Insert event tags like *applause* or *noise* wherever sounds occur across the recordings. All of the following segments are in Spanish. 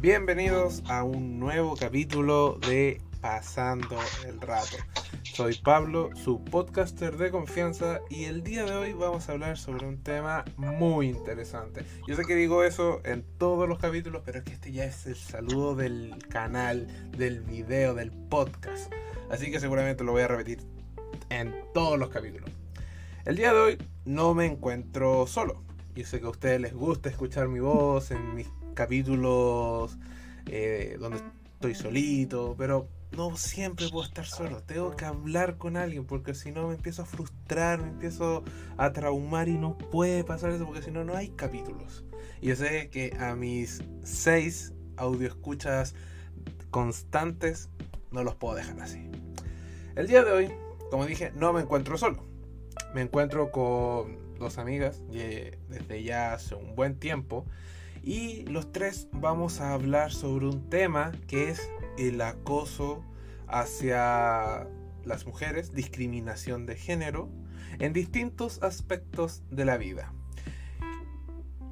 Bienvenidos a un nuevo capítulo de Pasando el Rato. Soy Pablo, su podcaster de confianza y el día de hoy vamos a hablar sobre un tema muy interesante. Yo sé que digo eso en todos los capítulos, pero es que este ya es el saludo del canal, del video, del podcast. Así que seguramente lo voy a repetir en todos los capítulos. El día de hoy no me encuentro solo. Yo sé que a ustedes les gusta escuchar mi voz en mis capítulos eh, donde estoy solito, pero no siempre puedo estar solo, tengo que hablar con alguien porque si no me empiezo a frustrar, me empiezo a traumar y no puede pasar eso porque si no no hay capítulos. Y yo sé que a mis seis escuchas constantes no los puedo dejar así. El día de hoy, como dije, no me encuentro solo. Me encuentro con dos amigas desde ya hace un buen tiempo y los tres vamos a hablar sobre un tema que es el acoso hacia las mujeres, discriminación de género, en distintos aspectos de la vida.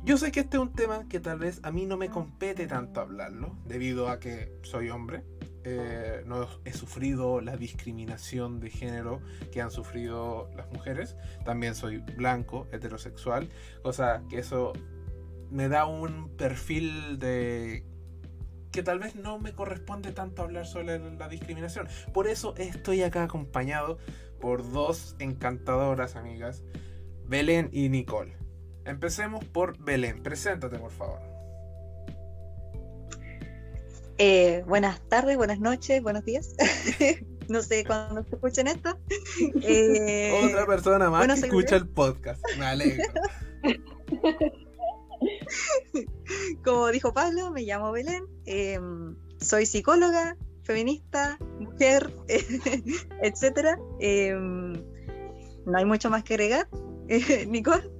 Yo sé que este es un tema que tal vez a mí no me compete tanto hablarlo, debido a que soy hombre, eh, no he sufrido la discriminación de género que han sufrido las mujeres, también soy blanco, heterosexual, cosa que eso me da un perfil de que tal vez no me corresponde tanto hablar sobre la discriminación. Por eso estoy acá acompañado por dos encantadoras amigas, Belén y Nicole. Empecemos por Belén. Preséntate, por favor. Eh, buenas tardes, buenas noches, buenos días. *laughs* no sé cuándo se escuchen esto. *laughs* Eh, Otra persona más que escucha el podcast. Me alegro. *laughs* *laughs* Como dijo Pablo, me llamo Belén, em, soy psicóloga, feminista, mujer, *laughs* etc. Em, no hay mucho más que agregar. *laughs* Nicole.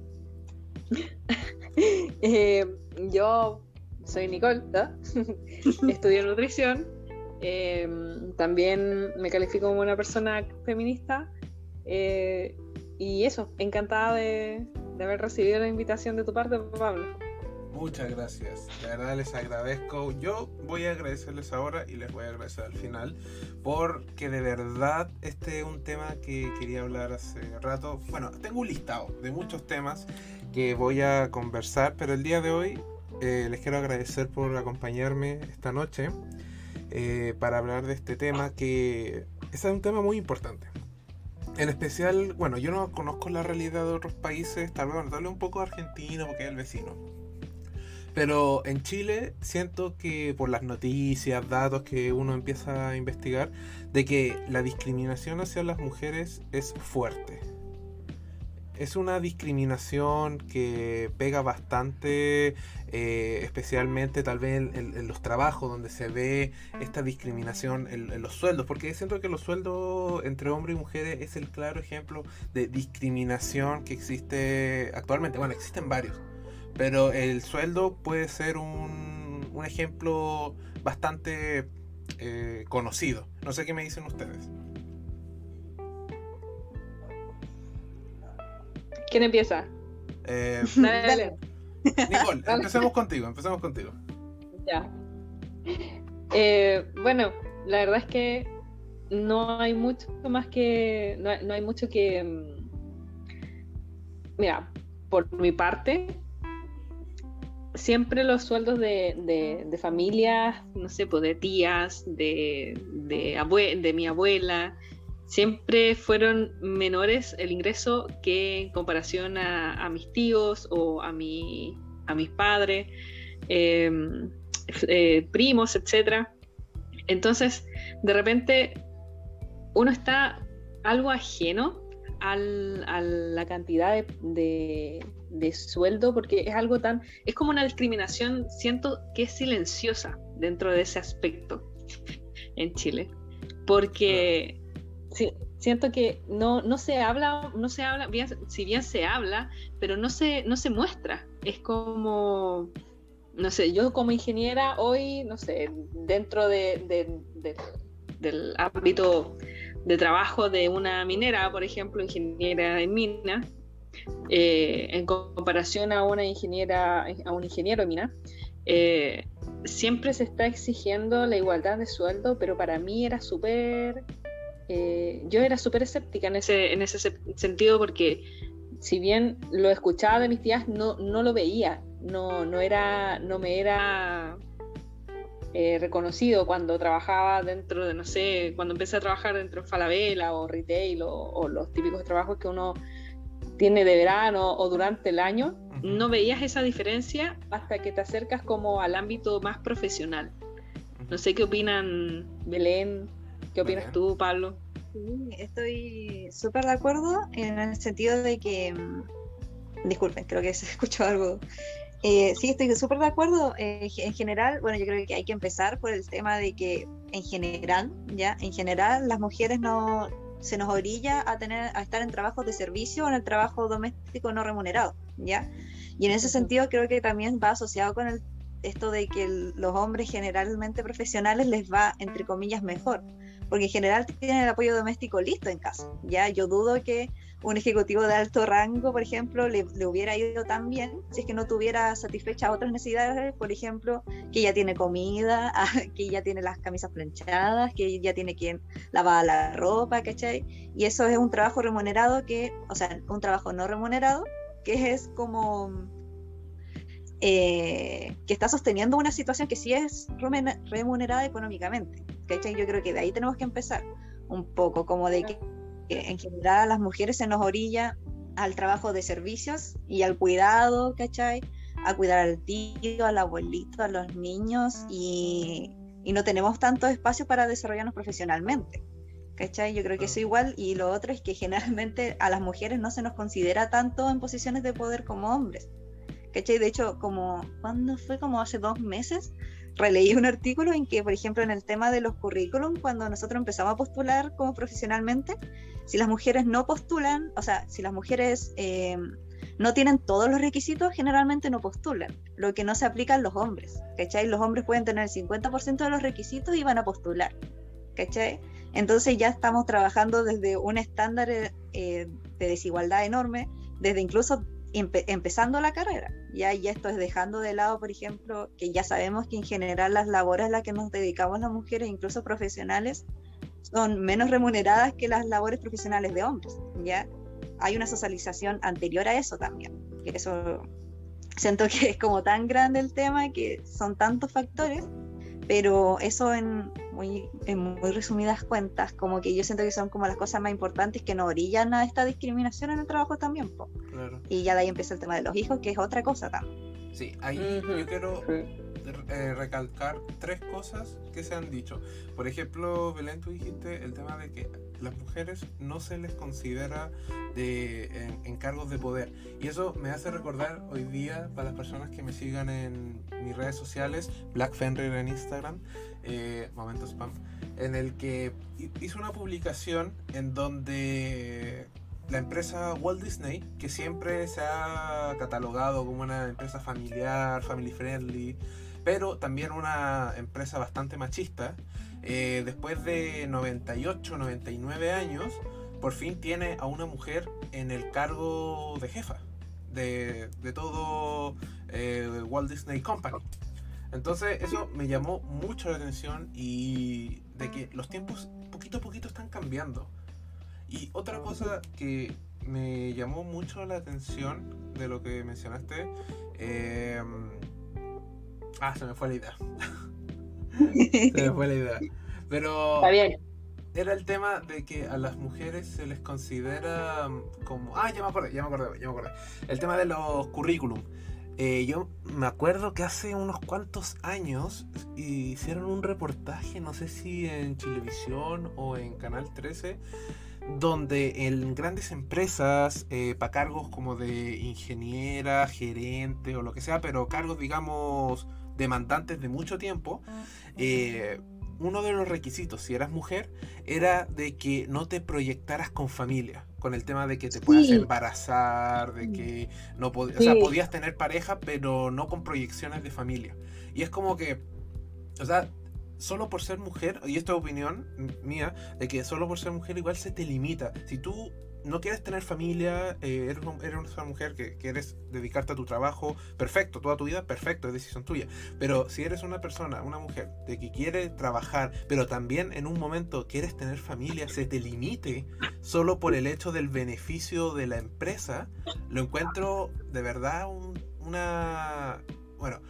Eh, yo soy Nicole, estudio nutrición, em, también me califico como una persona feminista eh, y eso, encantada de, de haber recibido la invitación de tu parte, Pablo. Muchas gracias, de verdad les agradezco. Yo voy a agradecerles ahora y les voy a agradecer al final porque de verdad este es un tema que quería hablar hace rato. Bueno, tengo un listado de muchos temas que voy a conversar, pero el día de hoy eh, les quiero agradecer por acompañarme esta noche eh, para hablar de este tema que es un tema muy importante. En especial, bueno, yo no conozco la realidad de otros países, tal vez, bueno, tal un poco argentino porque es el vecino. Pero en Chile siento que por las noticias, datos que uno empieza a investigar, de que la discriminación hacia las mujeres es fuerte es una discriminación que pega bastante, eh, especialmente tal vez en, los trabajos donde se ve esta discriminación en, los sueldos, porque siento que los sueldos entre hombres y mujeres es el claro ejemplo de discriminación que existe actualmente. Bueno, existen varios, pero el sueldo puede ser un, un ejemplo bastante eh, conocido. No sé qué me dicen ustedes. ¿Quién empieza? Eh, *laughs* dale, Nicole, empecemos contigo, empecemos contigo. Ya. Eh, bueno, la verdad es que no hay mucho más que. No, hay mucho que. Mm, mira, por mi parte, siempre los sueldos de, de, familias, no sé, pues de tías, de, de, de mi abuela, siempre fueron menores el ingreso que en comparación a, mis tíos o a, mi, a mis padres, em, eh, primos, etc. Entonces, de repente, uno está algo ajeno a la cantidad de, de, sueldo porque es algo tan, es como una discriminación, siento que es silenciosa dentro de ese aspecto en Chile, porque Siento que no, no se habla, no se habla, si bien se habla, pero no se, no se muestra. Es como, no sé, yo como ingeniera hoy, no sé, dentro de, del ámbito de trabajo de una minera, por ejemplo, ingeniera en mina, eh, en comparación a una ingeniera, a un ingeniero en mina, eh, siempre se está exigiendo la igualdad de sueldo, pero para mí era súper, eh, yo era súper escéptica en ese, en ese sentido porque si bien lo escuchaba de mis tías, no, no lo veía, no, no, era, no me era eh, reconocido cuando trabajaba dentro de, no sé, cuando empecé a trabajar dentro de Falabella o retail o, los típicos trabajos que uno tiene de verano o durante el año, no veías esa diferencia hasta que te acercas como al ámbito más profesional. No sé qué opinan Belén, qué opinas tú, Pablo. Sí, estoy súper de acuerdo en el sentido de que, mm, disculpen, creo que se *laughs* escuchó algo. Eh, sí, estoy súper de acuerdo. Eh, en general, bueno, yo creo que hay que empezar por el tema de que en general, ya, en general las mujeres no se nos orilla a tener a estar en trabajos de servicio o en el trabajo doméstico no remunerado, ya. Y en ese sentido creo que también va asociado con el, esto de que los hombres generalmente profesionales les va entre comillas mejor porque en general tienen el apoyo doméstico listo en casa. Ya yo dudo que un ejecutivo de alto rango, por ejemplo, le, hubiera ido tan bien si es que no tuviera satisfecha otras necesidades, por ejemplo, que ya tiene comida, *laughs* que ya tiene las camisas planchadas, que ya tiene quien lava la ropa, ¿cachai? Y eso es un trabajo remunerado que, o sea, un trabajo no remunerado, que es como eh, que está sosteniendo una situación que sí es remunerada económicamente. ¿cachai? Yo creo que de ahí tenemos que empezar un poco, como de que, en general a las mujeres se nos orilla al trabajo de servicios y al cuidado, ¿cachai? A cuidar al tío, al abuelito, a los niños y, y no tenemos tanto espacio para desarrollarnos profesionalmente. ¿Cachai? Yo creo que eso igual. Y lo otro es que generalmente a las mujeres no se nos considera tanto en posiciones de poder como hombres. ¿Cachai? De hecho, como, ¿cuándo fue? Como hace dos meses, releí un artículo en que, por ejemplo, en el tema de los currículum, cuando nosotros empezamos a postular como profesionalmente, si las mujeres no postulan, o sea, si las mujeres eh, no tienen todos los requisitos, generalmente no postulan, lo que no se aplica a los hombres, ¿cachai? Los hombres pueden tener el 50% de los requisitos y van a postular, ¿cachai? Entonces ya estamos trabajando desde un estándar eh, de desigualdad enorme, desde incluso empezando la carrera. Ya, y esto es dejando de lado, por ejemplo, que ya sabemos que en general las labores a las que nos dedicamos las mujeres, incluso profesionales, son menos remuneradas que las labores profesionales de hombres. Ya hay una socialización anterior a eso también. Que eso siento que es como tan grande el tema que son tantos factores, pero eso en muy, en muy resumidas cuentas, como que yo siento que son como las cosas más importantes que nos orillan a esta discriminación en el trabajo también. Y ya de ahí empieza el tema de los hijos, que es otra cosa también. Sí, ahí yo quiero eh, recalcar tres cosas que se han dicho. Por ejemplo, Belén, tú dijiste el tema de que las mujeres no se les considera de, en, cargos de poder. Y eso me hace recordar hoy día, para las personas que me sigan en mis redes sociales, Black Fenrir en Instagram, eh, Momento en el que hizo una publicación en donde la empresa Walt Disney, que siempre se ha catalogado como una empresa familiar, family friendly, pero también una empresa bastante machista, eh, después de 98, 99 años, por fin tiene a una mujer en el cargo de jefa de, todo eh, Walt Disney Company. Entonces eso me llamó mucho la atención y de que los tiempos poquito a poquito están cambiando. Y otra cosa que me llamó mucho la atención de lo que mencionaste, eh, ah, se me fue la idea. *laughs* *laughs* se me fue la idea. Pero Está bien. era el tema de que a las mujeres se les considera como, ah, ya me acordé, ya me acordé, ya me acordé. El tema de los currículum. Eh, yo me acuerdo que hace unos cuantos años hicieron un reportaje, no sé si en televisión o en Canal 13, donde en grandes empresas, eh, para cargos como de ingeniera, gerente o lo que sea, pero cargos, digamos, demandantes de mucho tiempo, eh, uno de los requisitos, si eras mujer, era de que no te proyectaras con familia. con el tema de que te puedas embarazar, de que no podías, o sea, podías tener pareja, pero no con proyecciones de familia. Y es como que, o sea, solo por ser mujer, y esto es opinión mía, de que solo por ser mujer igual se te limita. Si tú no quieres tener familia, eh, eres, una mujer que quieres dedicarte a tu trabajo, perfecto, toda tu vida, perfecto, es decisión tuya. Pero si eres una persona, una mujer, de que quiere trabajar, pero también en un momento quieres tener familia, se te limite solo por el hecho del beneficio de la empresa, lo encuentro de verdad una... Bueno,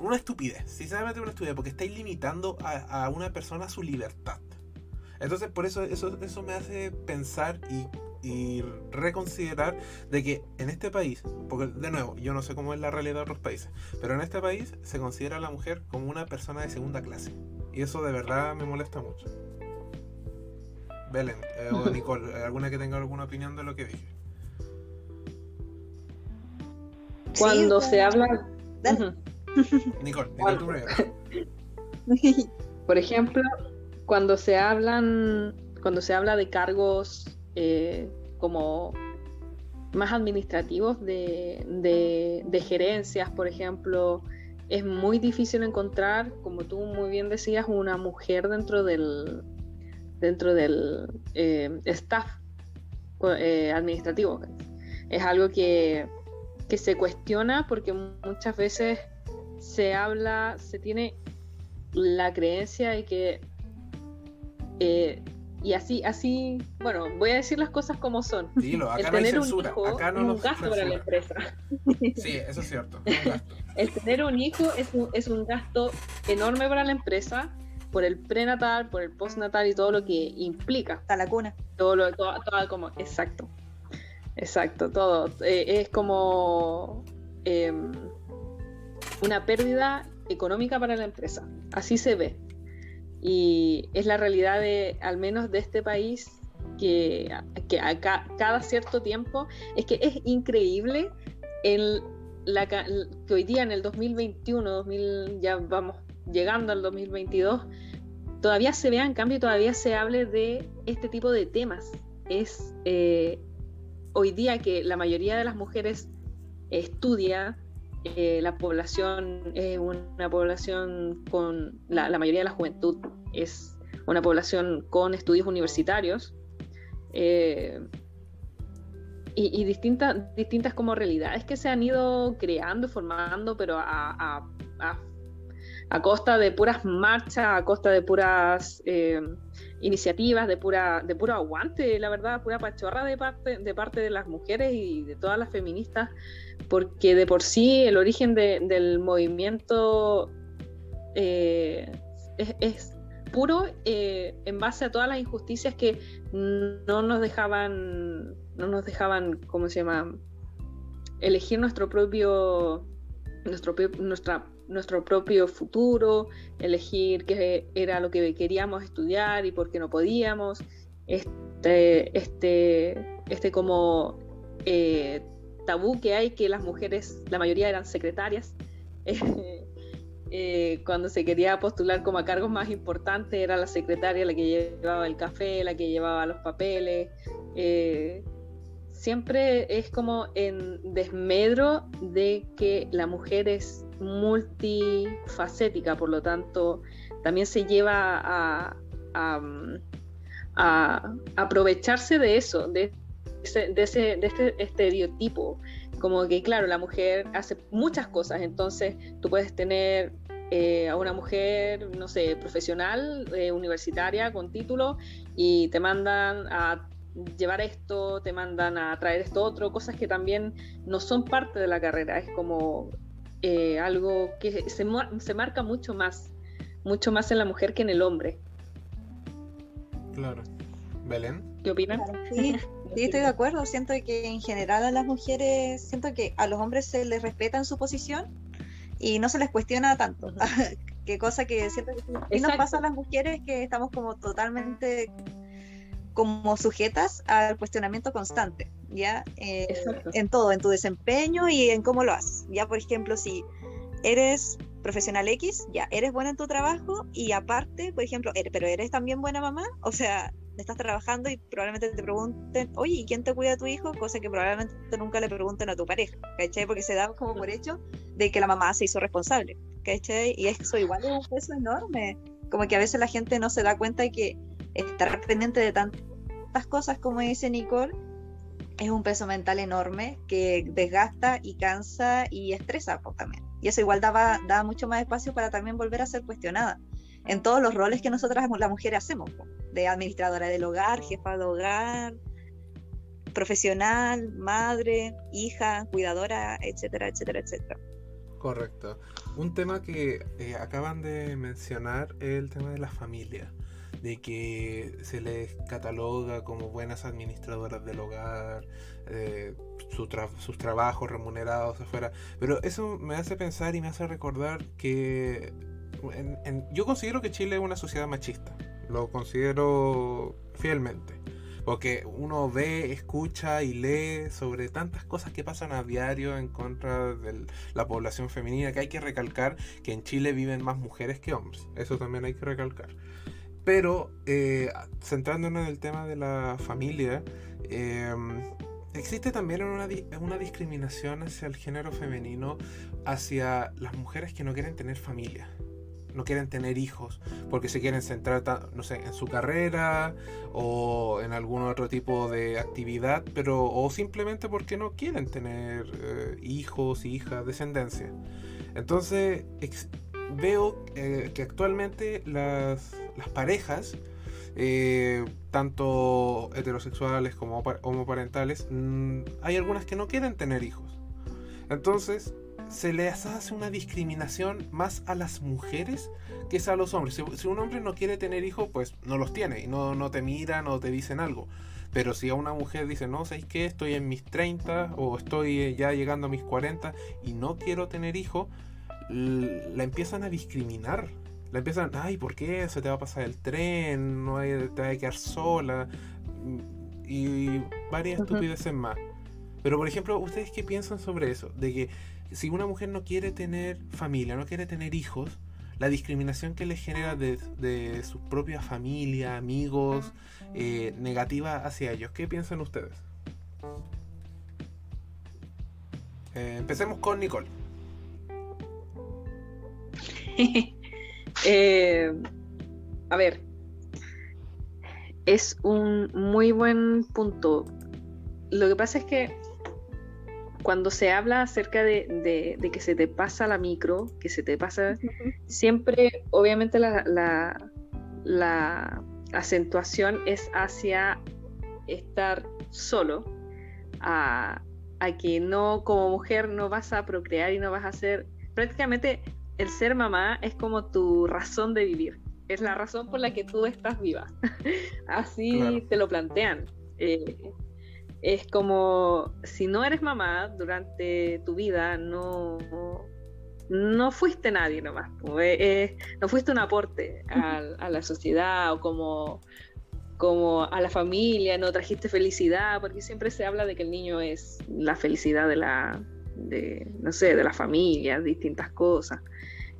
una estupidez, sinceramente una estupidez, porque estáis limitando a, una persona su libertad. Entonces, por eso, eso, eso me hace pensar y, y, reconsiderar de que en este país, porque de nuevo, yo no sé cómo es la realidad de otros países, pero en este país se considera a la mujer como una persona de segunda clase. Y eso de verdad me molesta mucho. Belén eh, o *laughs* Nicole, ¿alguna que tenga alguna opinión de lo que dije? Cuando se habla... Nicole, *laughs* Por ejemplo, cuando se hablan, cuando se habla de cargos eh, como más administrativos de, gerencias, por ejemplo, es muy difícil encontrar, como tú muy bien decías, una mujer dentro del dentro del eh, staff eh, administrativo. Es algo que, que se cuestiona porque muchas veces se habla, se tiene la creencia de que eh, y así, así, bueno, voy a decir las cosas como son. Dilo, acá el tener un hijo acá no es un gasto para la empresa. Sí, eso es cierto. *laughs* el tener un hijo es un, es un gasto enorme para la empresa por el prenatal, por el postnatal y todo lo que implica. Hasta la cuna. Todo lo, todo, como, exacto. Exacto, todo. Eh, es como em, una pérdida económica para la empresa. Así se ve. Y es la realidad de, al menos de este país, que, que acá, cada cierto tiempo, es que es increíble el, la, que hoy día en el 2021, 2000, ya vamos llegando al 2022, todavía se vea en cambio, todavía se hable de este tipo de temas. Es eh, hoy día que la mayoría de las mujeres estudia, eh, la población es una población con, la, mayoría de la juventud es una población con estudios universitarios eh, y, distintas, distintas como realidades que se han ido creando, formando, pero a, a, costa de puras marchas, a costa de puras eh, iniciativas, de pura, de puro aguante, la verdad, pura pachorra de parte, de parte de las mujeres y de todas las feministas porque de por sí el origen del movimiento eh, es, puro eh, en base a todas las injusticias que no nos dejaban, no nos dejaban, ¿cómo se llama? Elegir nuestro propio, nuestro, nuestra, nuestro propio futuro, elegir qué era lo que queríamos estudiar y por qué no podíamos. Este, este, este como eh, tabú que hay que las mujeres, la mayoría eran secretarias. *laughs* Eh, cuando se quería postular como a cargos más importantes, era la secretaria la que llevaba el café, la que llevaba los papeles. Eh, siempre es como en desmedro de que la mujer es multifacética, por lo tanto, también se lleva a, aprovecharse de eso, de de, ese, de este estereotipo, como que claro, la mujer hace muchas cosas, entonces tú puedes tener eh, a una mujer, no sé, profesional, eh, universitaria, con título, y te mandan a llevar esto, te mandan a traer esto otro, cosas que también no son parte de la carrera, es como eh, algo que se, se marca mucho más, mucho más en la mujer que en el hombre. Claro. Belén. ¿Qué opinas? Sí, Sí, estoy de acuerdo. Siento que en general a las mujeres, siento que a los hombres se les respeta en su posición y no se les cuestiona tanto. *laughs* Qué cosa que siento que nos pasa a las mujeres que estamos como totalmente como sujetas al cuestionamiento constante, ¿ya? Eh, en todo, en tu desempeño y en cómo lo haces. Ya, por ejemplo, si eres profesional X, ya, eres buena en tu trabajo y aparte, por ejemplo, eres, pero eres también buena mamá, o sea, estás trabajando y probablemente te pregunten, oye, ¿y quién te cuida a tu hijo? Cosa que probablemente nunca le pregunten a tu pareja, ¿cachai? Porque se da como por hecho de que la mamá se hizo responsable, ¿cachai? Y eso igual es un peso enorme, como que a veces la gente no se da cuenta de que estar pendiente de tantas cosas como dice Nicole es un peso mental enorme que desgasta y cansa y estresa pues, también. Y eso igual daba, da mucho más espacio para también volver a ser cuestionada en todos los roles que nosotras las mujeres hacemos, de administradora del hogar, jefa de hogar, profesional, madre, hija, cuidadora, etcétera, etcétera, etcétera. Correcto. Un tema que eh, acaban de mencionar es el tema de la familia de que se les cataloga como buenas administradoras del hogar, eh, sus trabajos remunerados afuera. Pero eso me hace pensar y me hace recordar que yo considero que Chile es una sociedad machista. Lo considero fielmente. Porque uno ve, escucha y lee sobre tantas cosas que pasan a diario en contra de la población femenina, que hay que recalcar que en Chile viven más mujeres que hombres. Eso también hay que recalcar. Pero eh, centrándonos en el tema de la familia, em, existe también una, una, discriminación hacia el género femenino, hacia las mujeres que no quieren tener familia, no quieren tener hijos, porque se quieren centrar, no sé, en su carrera o en algún otro tipo de actividad, pero o simplemente porque no quieren tener eh, hijos, hijas, descendencia. Entonces, veo eh, que actualmente las, parejas, eh, tanto heterosexuales como homoparentales, mm, hay algunas que no quieren tener hijos. Entonces, se les hace una discriminación más a las mujeres que es a los hombres. Si, un hombre no quiere tener hijos, pues no los tiene y no, no te miran o te dicen algo. Pero si a una mujer dice, no, ¿sabéis qué? Estoy en mis 30 o estoy ya llegando a mis 40 y no quiero tener hijos, la empiezan a discriminar. La empiezan, ay, ¿por qué? Se te va a pasar el tren, no hay, te vas a quedar sola. Y varias estupideces más. Pero, por ejemplo, ¿ustedes qué piensan sobre eso? De que si una mujer no quiere tener familia, no quiere tener hijos, la discriminación que le genera de, su propia familia, amigos, eh, negativa hacia ellos. ¿Qué piensan ustedes? Eh, empecemos con Nicole. *laughs* Eh, a ver, es un muy buen punto. Lo que pasa es que cuando se habla acerca de, que se te pasa la micro, que se te pasa, siempre, obviamente, la, la, acentuación es hacia estar solo, a, a, que no, como mujer, no vas a procrear y no vas a ser, prácticamente el ser mamá es como tu razón de vivir, es la razón por la que tú estás viva. *laughs* Así te lo plantean. Eh, es como si no eres mamá durante tu vida, no, no fuiste nadie nomás, eh, eh, no fuiste un aporte a, la sociedad o como, como a la familia, no trajiste felicidad, porque siempre se habla de que el niño es la felicidad de la, de, no sé, de la familia, distintas cosas.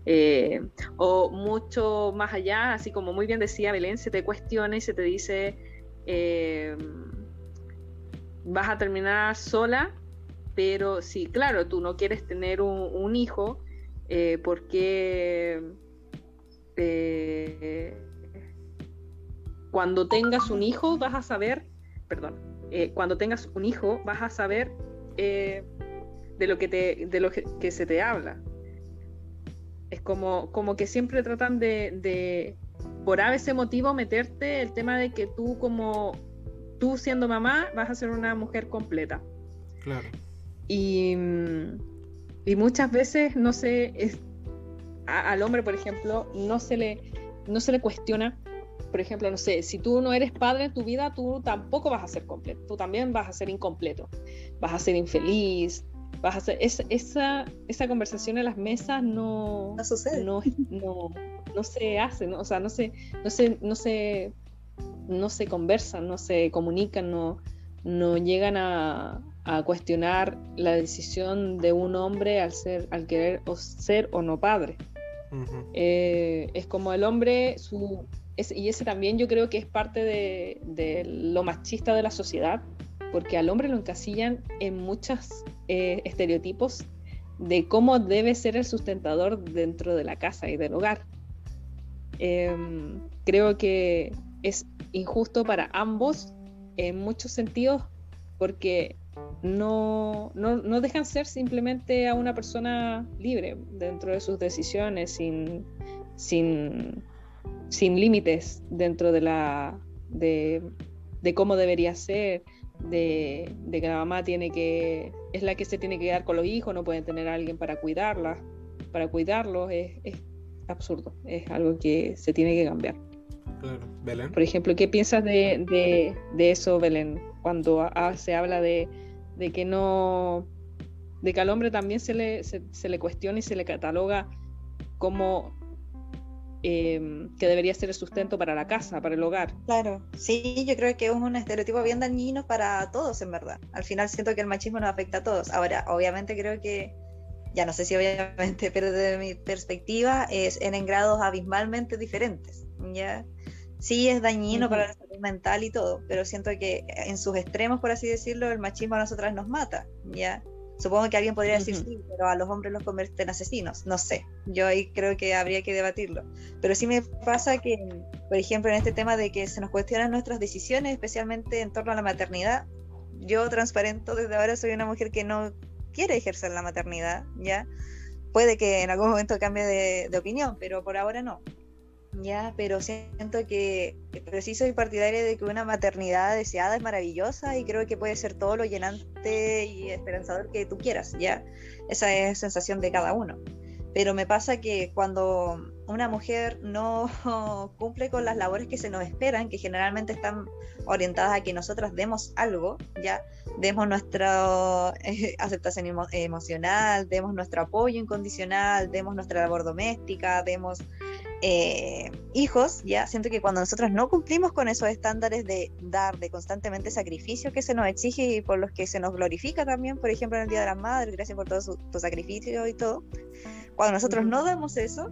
Eh, o mucho más allá, así como muy bien decía Belén, se te cuestiona y se te dice, eh, vas a terminar sola, pero sí, claro, tú no quieres tener un, hijo eh, porque cuando tengas un hijo vas a saber, perdón, cuando tengas un hijo vas a saber de lo que te, de lo que se te habla es como, como que siempre tratan de, de, por ese motivo, meterte el tema de que tú como, tú siendo mamá, vas a ser una mujer completa. Claro. Y, y muchas veces, no sé, es, al hombre, por ejemplo, no se, le, no se le cuestiona, por ejemplo, no sé, si tú no eres padre en tu vida, tú tampoco vas a ser completo, tú también vas a ser incompleto, vas a ser infeliz, vas a hacer esa, esa conversación en las mesas no, no sucede. No, no, se hace, ¿no? o sea, no se, no se, no se, no se conversan, no se comunican, no, no llegan a, a cuestionar la decisión de un hombre al ser, al querer o ser o no padre. Eh, es como el hombre, su, y ese también yo creo que es parte de, lo machista de la sociedad, porque al hombre lo encasillan en muchos eh, estereotipos de cómo debe ser el sustentador dentro de la casa y del hogar. Em, creo que es injusto para ambos en muchos sentidos porque no, no, dejan ser simplemente a una persona libre dentro de sus decisiones, sin, sin, sin límites dentro de la de, de cómo debería ser, de, que la mamá tiene que, es la que se tiene que quedar con los hijos, no pueden tener a alguien para cuidarla, para cuidarlos, es, absurdo, es algo que se tiene que cambiar. Belén. Por ejemplo, ¿qué piensas de, eso, Belén, cuando se habla de, que no, de que al hombre también se le, se le cuestiona y se le cataloga como Em, que debería ser el sustento para la casa, para el hogar. Claro, sí, yo creo que es un estereotipo bien dañino para todos, en verdad. Al final siento que el machismo nos afecta a todos. Ahora, obviamente creo que, ya no sé si obviamente, *laughs* pero desde mi perspectiva es en, grados abismalmente diferentes, ¿ya? Sí es dañino para la salud mental y todo, pero siento que en sus extremos, por así decirlo, el machismo a nosotras nos mata, ¿ya? Supongo que alguien podría decir sí, pero a los hombres los convierte en asesinos. No sé, yo ahí creo que habría que debatirlo. Pero sí me pasa que, por ejemplo, en este tema de que se nos cuestionan nuestras decisiones, especialmente en torno a la maternidad, yo transparento desde ahora soy una mujer que no quiere ejercer la maternidad, ¿ya? Puede que en algún momento cambie de opinión, pero por ahora no. Ya, pero siento que, pero sí soy partidaria de que una maternidad deseada es maravillosa y creo que puede ser todo lo llenante y esperanzador que tú quieras, ya. Esa es sensación de cada uno. Pero me pasa que cuando una mujer no *laughs* cumple con las labores que se nos esperan, que generalmente están orientadas a que nosotras demos algo, ya demos nuestra eh, aceptación emocional, demos nuestro apoyo incondicional, demos nuestra labor doméstica, demos eh, hijos, ya siento que cuando nosotros no cumplimos con esos estándares de dar, de constantemente sacrificio que se nos exige y por los que se nos glorifica también, por ejemplo en el Día de las Madres, gracias por todo tu sacrificio y todo, cuando nosotros no damos eso,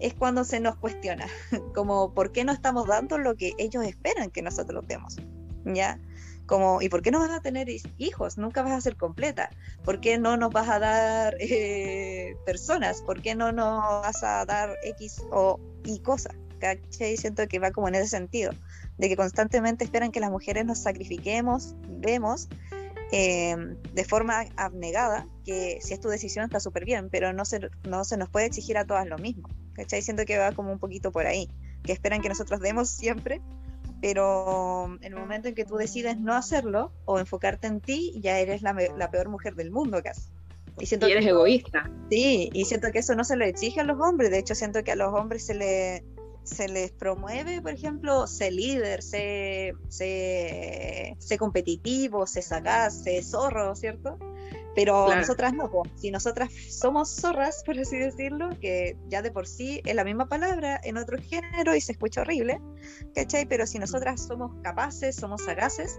es cuando se nos cuestiona, *laughs* como por qué no estamos dando lo que ellos esperan que nosotros demos, ¿ya? Como, ¿y por qué no vas a tener hijos? Nunca vas a ser completa. ¿Por qué no nos vas a dar *laughs* eh, personas? ¿Por qué no nos vas a dar X o Y cosas? ¿Cachai? Siento que va como en ese sentido, de que constantemente esperan que las mujeres nos sacrifiquemos, vemos, em, de forma abnegada, que si es tu decisión está súper bien, pero no se, no se nos puede exigir a todas lo mismo. ¿Cachai? Siento que va como un poquito por ahí, que esperan que nosotros demos siempre pero en el momento en que tú decides no hacerlo o enfocarte en ti, ya eres la, peor mujer del mundo casi. Y, siento eres egoísta. Sí, y siento que eso no se lo exige a los hombres, de hecho siento que a los hombres se, le, se les promueve, por ejemplo, ser líder, ser, ser, ser competitivo, ser sagaz, ser zorro, ¿cierto? Pero nosotras no, si nosotras somos zorras, por así decirlo, que ya de por sí es la misma palabra en otro género y se escucha horrible, ¿cachai? Pero si nosotras somos capaces, somos sagaces,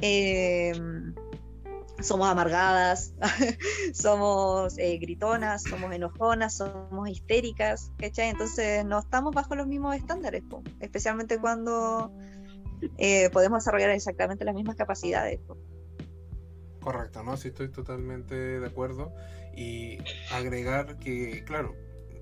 em, somos amargadas, *laughs* somos eh, gritonas, somos enojonas, somos histéricas, ¿cachai? Entonces no estamos bajo los mismos estándares, especialmente cuando eh, podemos desarrollar exactamente las mismas capacidades. Correcto, ¿no? Sí, estoy totalmente de acuerdo. Y agregar que, claro,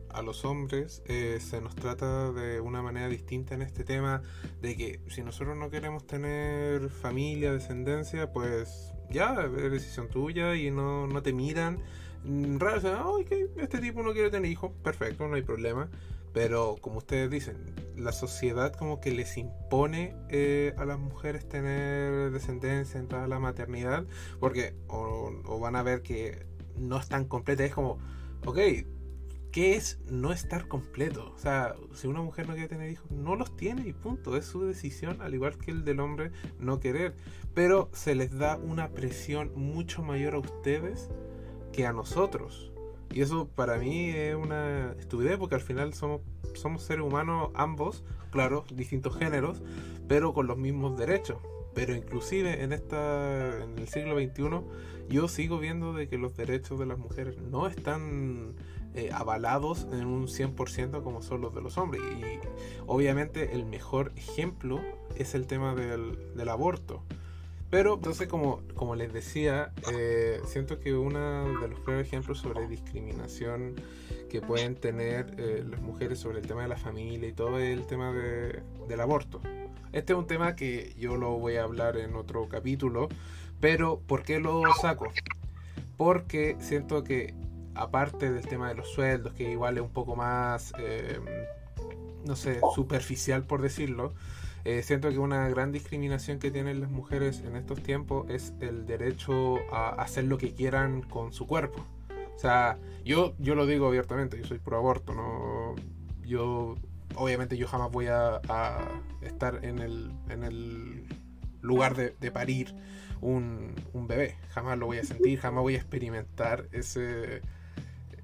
a los hombres eh, se nos trata de una manera distinta en este tema de que si nosotros no queremos tener familia, descendencia, pues ya es decisión tuya y no, no te miran. Raro, ay, que este tipo no quiere tener hijos, perfecto, no hay problema. Pero como ustedes dicen, la sociedad como que les impone eh, a las mujeres tener descendencia, entrar a la maternidad, porque o, van a ver que no están completas. Es como, ok, ¿qué es no estar completo? O sea, si una mujer no quiere tener hijos, no los tiene y punto. Es su decisión, al igual que el del hombre no querer. Pero se les da una presión mucho mayor a ustedes que a nosotros. Y eso para mí es una estupidez porque al final somos, somos seres humanos ambos, claro, distintos géneros, pero con los mismos derechos. Pero inclusive en esta en el siglo XXI yo sigo viendo de que los derechos de las mujeres no están eh, avalados en un 100% como son los de los hombres. Y obviamente el mejor ejemplo es el tema del, del aborto. Pero entonces, como, como les decía, eh, siento que uno de los claros ejemplos sobre discriminación que pueden tener eh, las mujeres sobre el tema de la familia y todo es el tema de, del aborto. Este es un tema que yo lo voy a hablar en otro capítulo, pero ¿por qué lo saco? Porque siento que aparte del tema de los sueldos, que igual es un poco más, eh, no sé, superficial por decirlo, eh, siento que una gran discriminación que tienen las mujeres en estos tiempos es el derecho a hacer lo que quieran con su cuerpo. O sea, yo, yo lo digo abiertamente, yo soy pro aborto, ¿no? Yo, obviamente yo jamás voy a, estar en el, en el lugar de, parir un, un, bebé. Jamás lo voy a sentir, jamás voy a experimentar ese,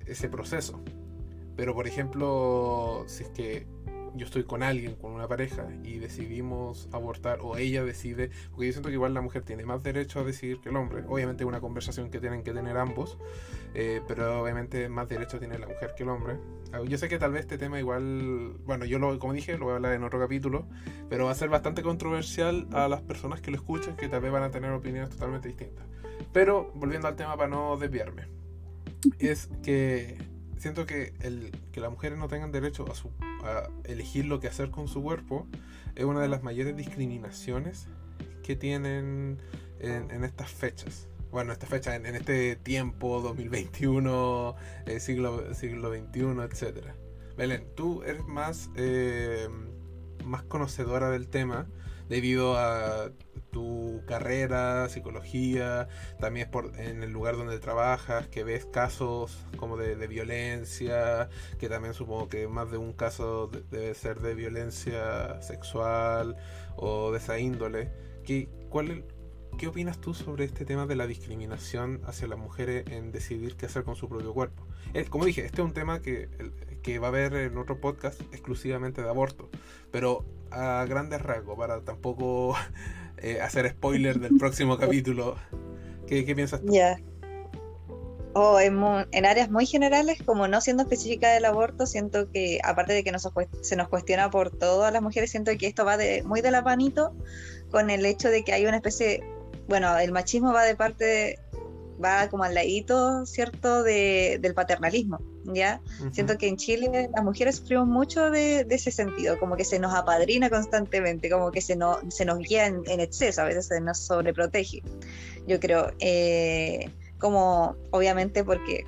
ese proceso. Pero por ejemplo, si es que yo estoy con alguien, con una pareja, y decidimos abortar, o ella decide, porque yo siento que igual la mujer tiene más derecho a decidir que el hombre, obviamente es una conversación que tienen que tener ambos, eh, pero obviamente más derecho tiene la mujer que el hombre. Ah, yo sé que tal vez este tema igual, bueno, yo lo, como dije, lo voy a hablar en otro capítulo, pero va a ser bastante controversial a las personas que lo escuchen, que tal vez van a tener opiniones totalmente distintas. Pero, volviendo al tema para no desviarme, es que siento que el que las mujeres no tengan derecho a, su, a elegir lo que hacer con su cuerpo es una de las mayores discriminaciones que tienen en, estas fechas. Bueno, esta fecha, en, este tiempo 2021, eh, siglo, siglo XXI, etc. Belén, tú eres más, eh, más conocedora del tema debido a tu carrera, psicología, también es por, en el lugar donde trabajas, que ves casos como de, violencia, que también supongo que más de un caso debe ser de violencia sexual o de esa índole. ¿Qué, cuál, ¿Qué opinas tú sobre este tema de la discriminación hacia las mujeres en decidir qué hacer con su propio cuerpo? como dije, este es un tema que, que va a haber en otro podcast exclusivamente de aborto, pero a grandes rasgos, para tampoco *laughs* eh, hacer spoiler del próximo capítulo. ¿Qué, piensas tú? Ya. O en, áreas muy generales, como no siendo específica del aborto, siento que, aparte de que se nos cuestiona por todas las mujeres, siento que esto va de, muy de la panito con el hecho de que hay una especie, bueno, el machismo va de parte, va como al ladito, ¿cierto?, de, del paternalismo. ¿ya? Siento que en Chile las mujeres sufrimos mucho de, ese sentido, como que se nos apadrina constantemente, como que se, no, se nos guía en, exceso, a veces se nos sobreprotege. Yo creo, eh, como obviamente porque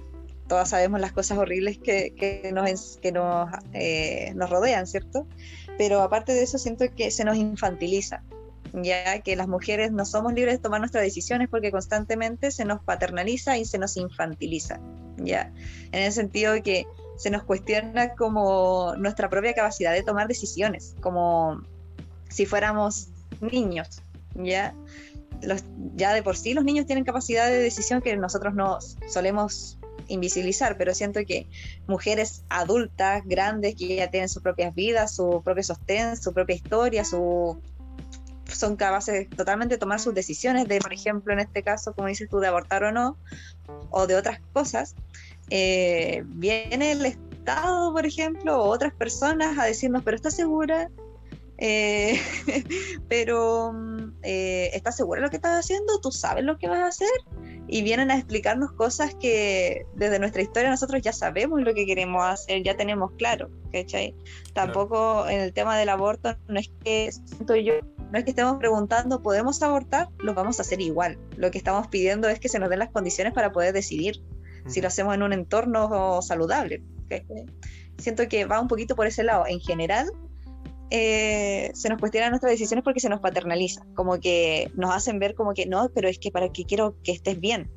todas sabemos las cosas horribles que, que nos, que nos, eh, nos rodean, ¿cierto? Pero aparte de eso siento que se nos infantiliza, ya que las mujeres no somos libres de tomar nuestras decisiones porque constantemente se nos paternaliza y se nos infantiliza, ya, en el sentido de que se nos cuestiona como nuestra propia capacidad de tomar decisiones, como si fuéramos niños, ya, ya de por sí los niños tienen capacidad de decisión que nosotros no solemos invisibilizar, pero siento que mujeres adultas, grandes, que ya tienen sus propias vidas, su propio sostén, su propia historia, su son capaces totalmente de tomar sus decisiones de, por ejemplo, en este caso, como dices tú, de abortar o no, o de otras cosas, eh, viene el Estado, por ejemplo, o otras personas a decirnos, pero ¿estás segura? Eh, *laughs* pero eh, ¿estás segura de lo que estás haciendo? ¿Tú sabes lo que vas a hacer? Y vienen a explicarnos cosas que desde nuestra historia nosotros ya sabemos lo que queremos hacer, ya tenemos claro, ¿cachai? Tampoco en el tema del aborto no es que siento yo no es que estemos preguntando, ¿podemos abortar? Lo vamos a hacer igual. Lo que estamos pidiendo es que se nos den las condiciones para poder decidir si lo hacemos en un entorno saludable. Siento que va un poquito por ese lado. En general, eh, se nos cuestionan nuestras decisiones porque se nos paternaliza, como que nos hacen ver como que no, pero es que para que quiero que estés bien.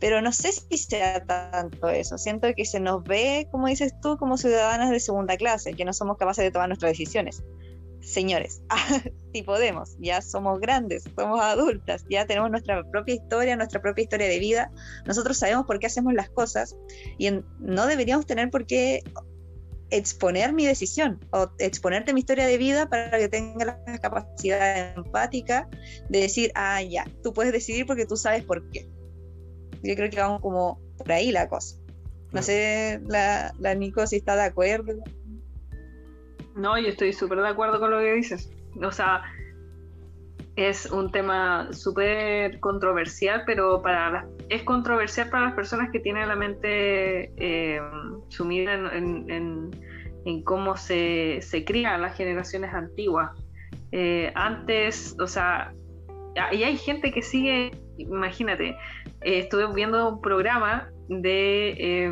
Pero no sé si sea tanto eso. Siento que se nos ve, como dices tú, como ciudadanas de segunda clase, que no somos capaces de tomar nuestras decisiones señores, *laughs* si podemos, ya somos grandes, somos adultas, ya tenemos nuestra propia historia, nuestra propia historia de vida, nosotros sabemos por qué hacemos las cosas y no deberíamos tener por qué exponer mi decisión o exponerte mi historia de vida para que tenga la capacidad empática de decir, ah, ya, tú puedes decidir porque tú sabes por qué. Yo creo que vamos como por ahí la cosa. No sé, la, la Nico, si está de acuerdo. No, yo estoy súper de acuerdo con lo que dices. O sea, es un tema súper controversial, pero para es controversial para las personas que tienen la mente eh, sumida en, cómo se, se crían las generaciones antiguas. Eh, antes, o sea, y hay gente que sigue, imagínate, eh, estuve viendo un programa de...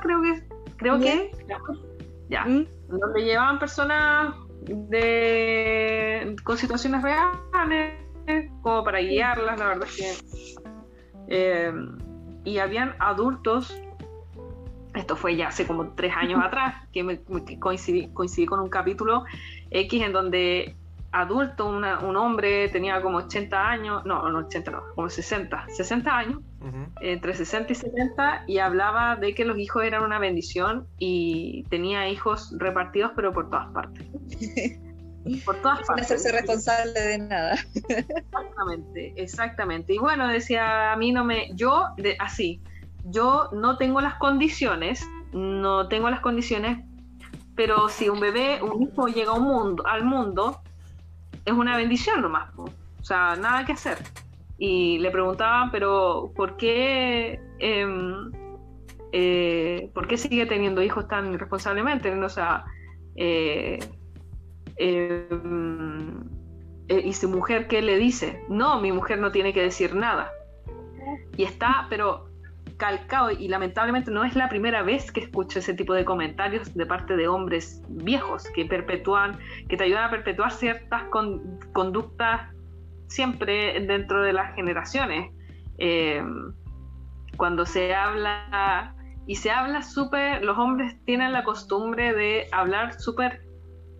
creo que creo que ya. Mm. donde llevaban personas de con situaciones reales como para guiarlas la verdad es que em, y habían adultos esto fue ya hace como tres años atrás, que, me, coincidí, coincidí, con un capítulo X en donde adulto, un hombre tenía como 80 años, no, no 80, no, como 60, 60 años, entre 60 y 70, y hablaba de que los hijos eran una bendición y tenía hijos repartidos, pero por todas partes. *laughs* por todas partes. Hacerse responsable de nada. Exactamente, exactamente. Y bueno, decía, a mí no me, yo, de, así, yo no tengo las condiciones, no tengo las condiciones, pero si un bebé, un hijo llega un mundo, al mundo, es una bendición nomás, o sea, nada que hacer. Y le preguntaban, pero ¿por qué, em, eh, ¿por qué sigue teniendo hijos tan irresponsablemente? O sea, eh, em, eh, ¿y su mujer qué le dice? No, mi mujer no tiene que decir nada. Y está, pero calcado y lamentablemente no es la primera vez que escucho ese tipo de comentarios de parte de hombres viejos que perpetúan, que te ayudan a perpetuar ciertas conductas siempre dentro de las generaciones. Eh, cuando se habla y se habla súper, los hombres tienen la costumbre de hablar súper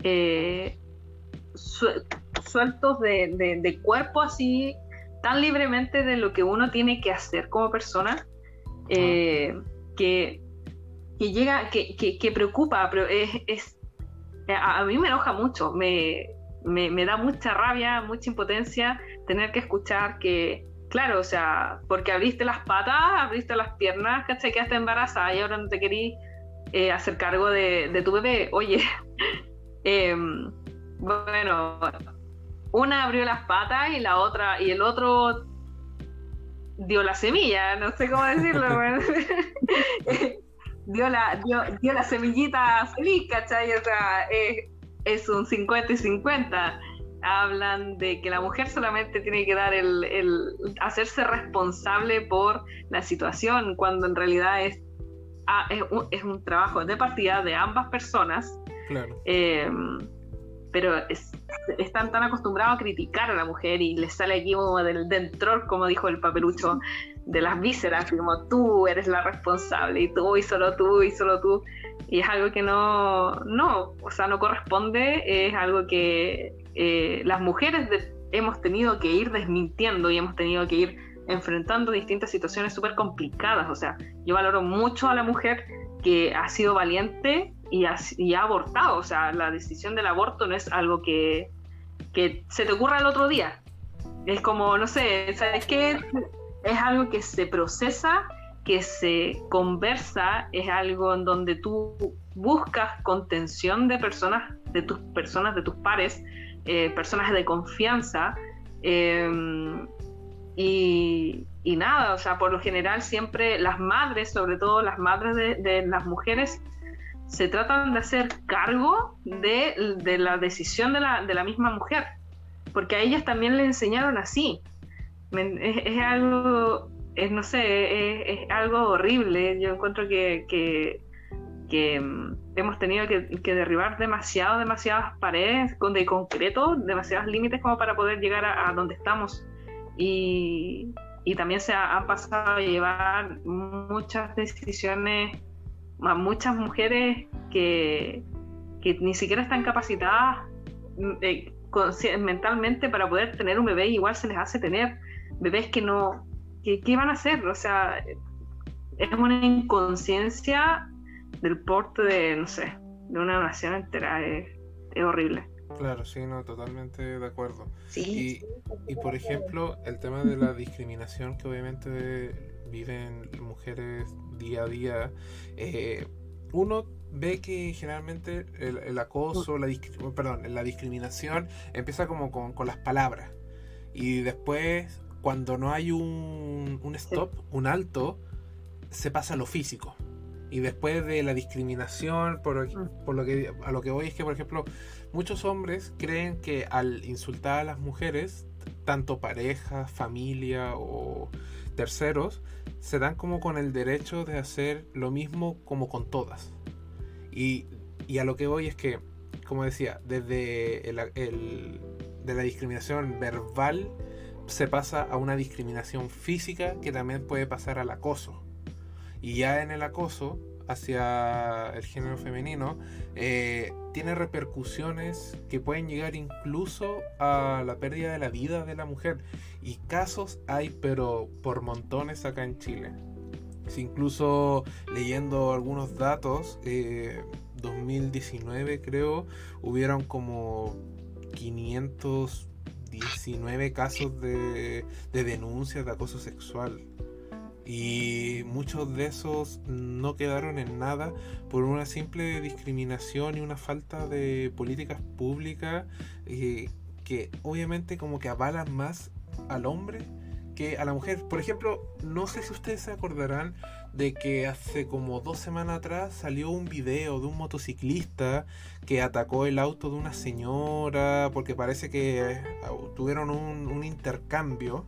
eh, sueltos de, de cuerpo así tan libremente de lo que uno tiene que hacer como persona eh, que, que, llega, que, que, preocupa, pero es, es, a, mí me enoja mucho, me, me, da mucha rabia, mucha impotencia tener que escuchar que, claro, o sea, porque abriste las patas, abriste las piernas, ¿cachai? Quedaste embarazada y ahora no te querí eh, hacer cargo de, de, tu bebé. Oye, *laughs* em, bueno, una abrió las patas y la otra, y el otro dio la semilla, no sé cómo decirlo. *laughs* *laughs* dio, la, dio, la semillita feliz, ¿cachai? O sea, es, un 50 y 50. Hablan de que la mujer solamente tiene que dar el, hacerse responsable por la situación, cuando en realidad es, ah, es, un, trabajo de partida de ambas personas. Claro. Em, pero están tan acostumbrados a criticar a la mujer y les sale aquí como del dentro, como dijo el papelucho, de las vísceras, como tú eres la responsable y tú y solo tú y solo tú. Y es algo que no, no, o sea, no corresponde, es algo que eh, las mujeres hemos tenido que ir desmintiendo y hemos tenido que ir enfrentando distintas situaciones súper complicadas. O sea, yo valoro mucho a la mujer que ha sido valiente y ha, abortado. O sea, la decisión del aborto no es algo que, se te ocurra el otro día. Es como, no sé, ¿sabes qué? Es algo que se procesa, que se conversa, es algo en donde tú buscas contención de personas, de tus personas, de tus pares, eh, personas de confianza. Em, y, nada, o sea, por lo general siempre las madres, sobre todo las madres de las mujeres, se tratan de hacer cargo de, la decisión de la, de la, misma mujer, porque a ellas también le enseñaron así. Es, algo, es, no sé, es, algo horrible. Yo encuentro que, que, mm, hemos tenido que, derribar demasiado, demasiadas paredes con, de concreto, demasiados límites como para poder llegar a, donde estamos. Y, y también se han pasado a llevar muchas decisiones a muchas mujeres que, ni siquiera están capacitadas mm, eh, mentalmente para poder tener un bebé, igual se les hace tener bebés que no, que, ¿qué van a hacer? O sea, es una inconsciencia del porte de, no sé, de una nación entera, es, horrible. Claro, sí, no, totalmente de acuerdo. Sí. Y, y por ejemplo, el tema de la discriminación que obviamente viven mujeres día a día, eh, uno ve que generalmente el, acoso, la perdón, la discriminación empieza como con, con, las palabras. Y después, cuando no hay un, un stop, un alto, se pasa a lo físico. Y después de la discriminación, por, mm. por, lo que a lo que voy es que, por ejemplo, muchos hombres creen que al insultar a las mujeres, tanto pareja, familia o terceros, se dan como con el derecho de hacer lo mismo como con todas. Y, a lo que voy es que, como decía, desde el, de la discriminación verbal se pasa a una discriminación física que también puede pasar al acoso. Y ya en el acoso hacia el género femenino eh, tiene repercusiones que pueden llegar incluso a la pérdida de la vida de la mujer. Y casos hay, pero por montones acá en Chile incluso leyendo algunos datos, 2019 eh, creo, hubieron como 519 casos de, de denuncias de acoso sexual. Y muchos de esos no quedaron en nada por una simple discriminación y una falta de políticas públicas eh, que obviamente como que avalan más al hombre a la mujer. Por ejemplo, no sé si ustedes se acordarán de que hace como dos semanas atrás salió un video de un motociclista que atacó el auto de una señora porque parece que tuvieron un, intercambio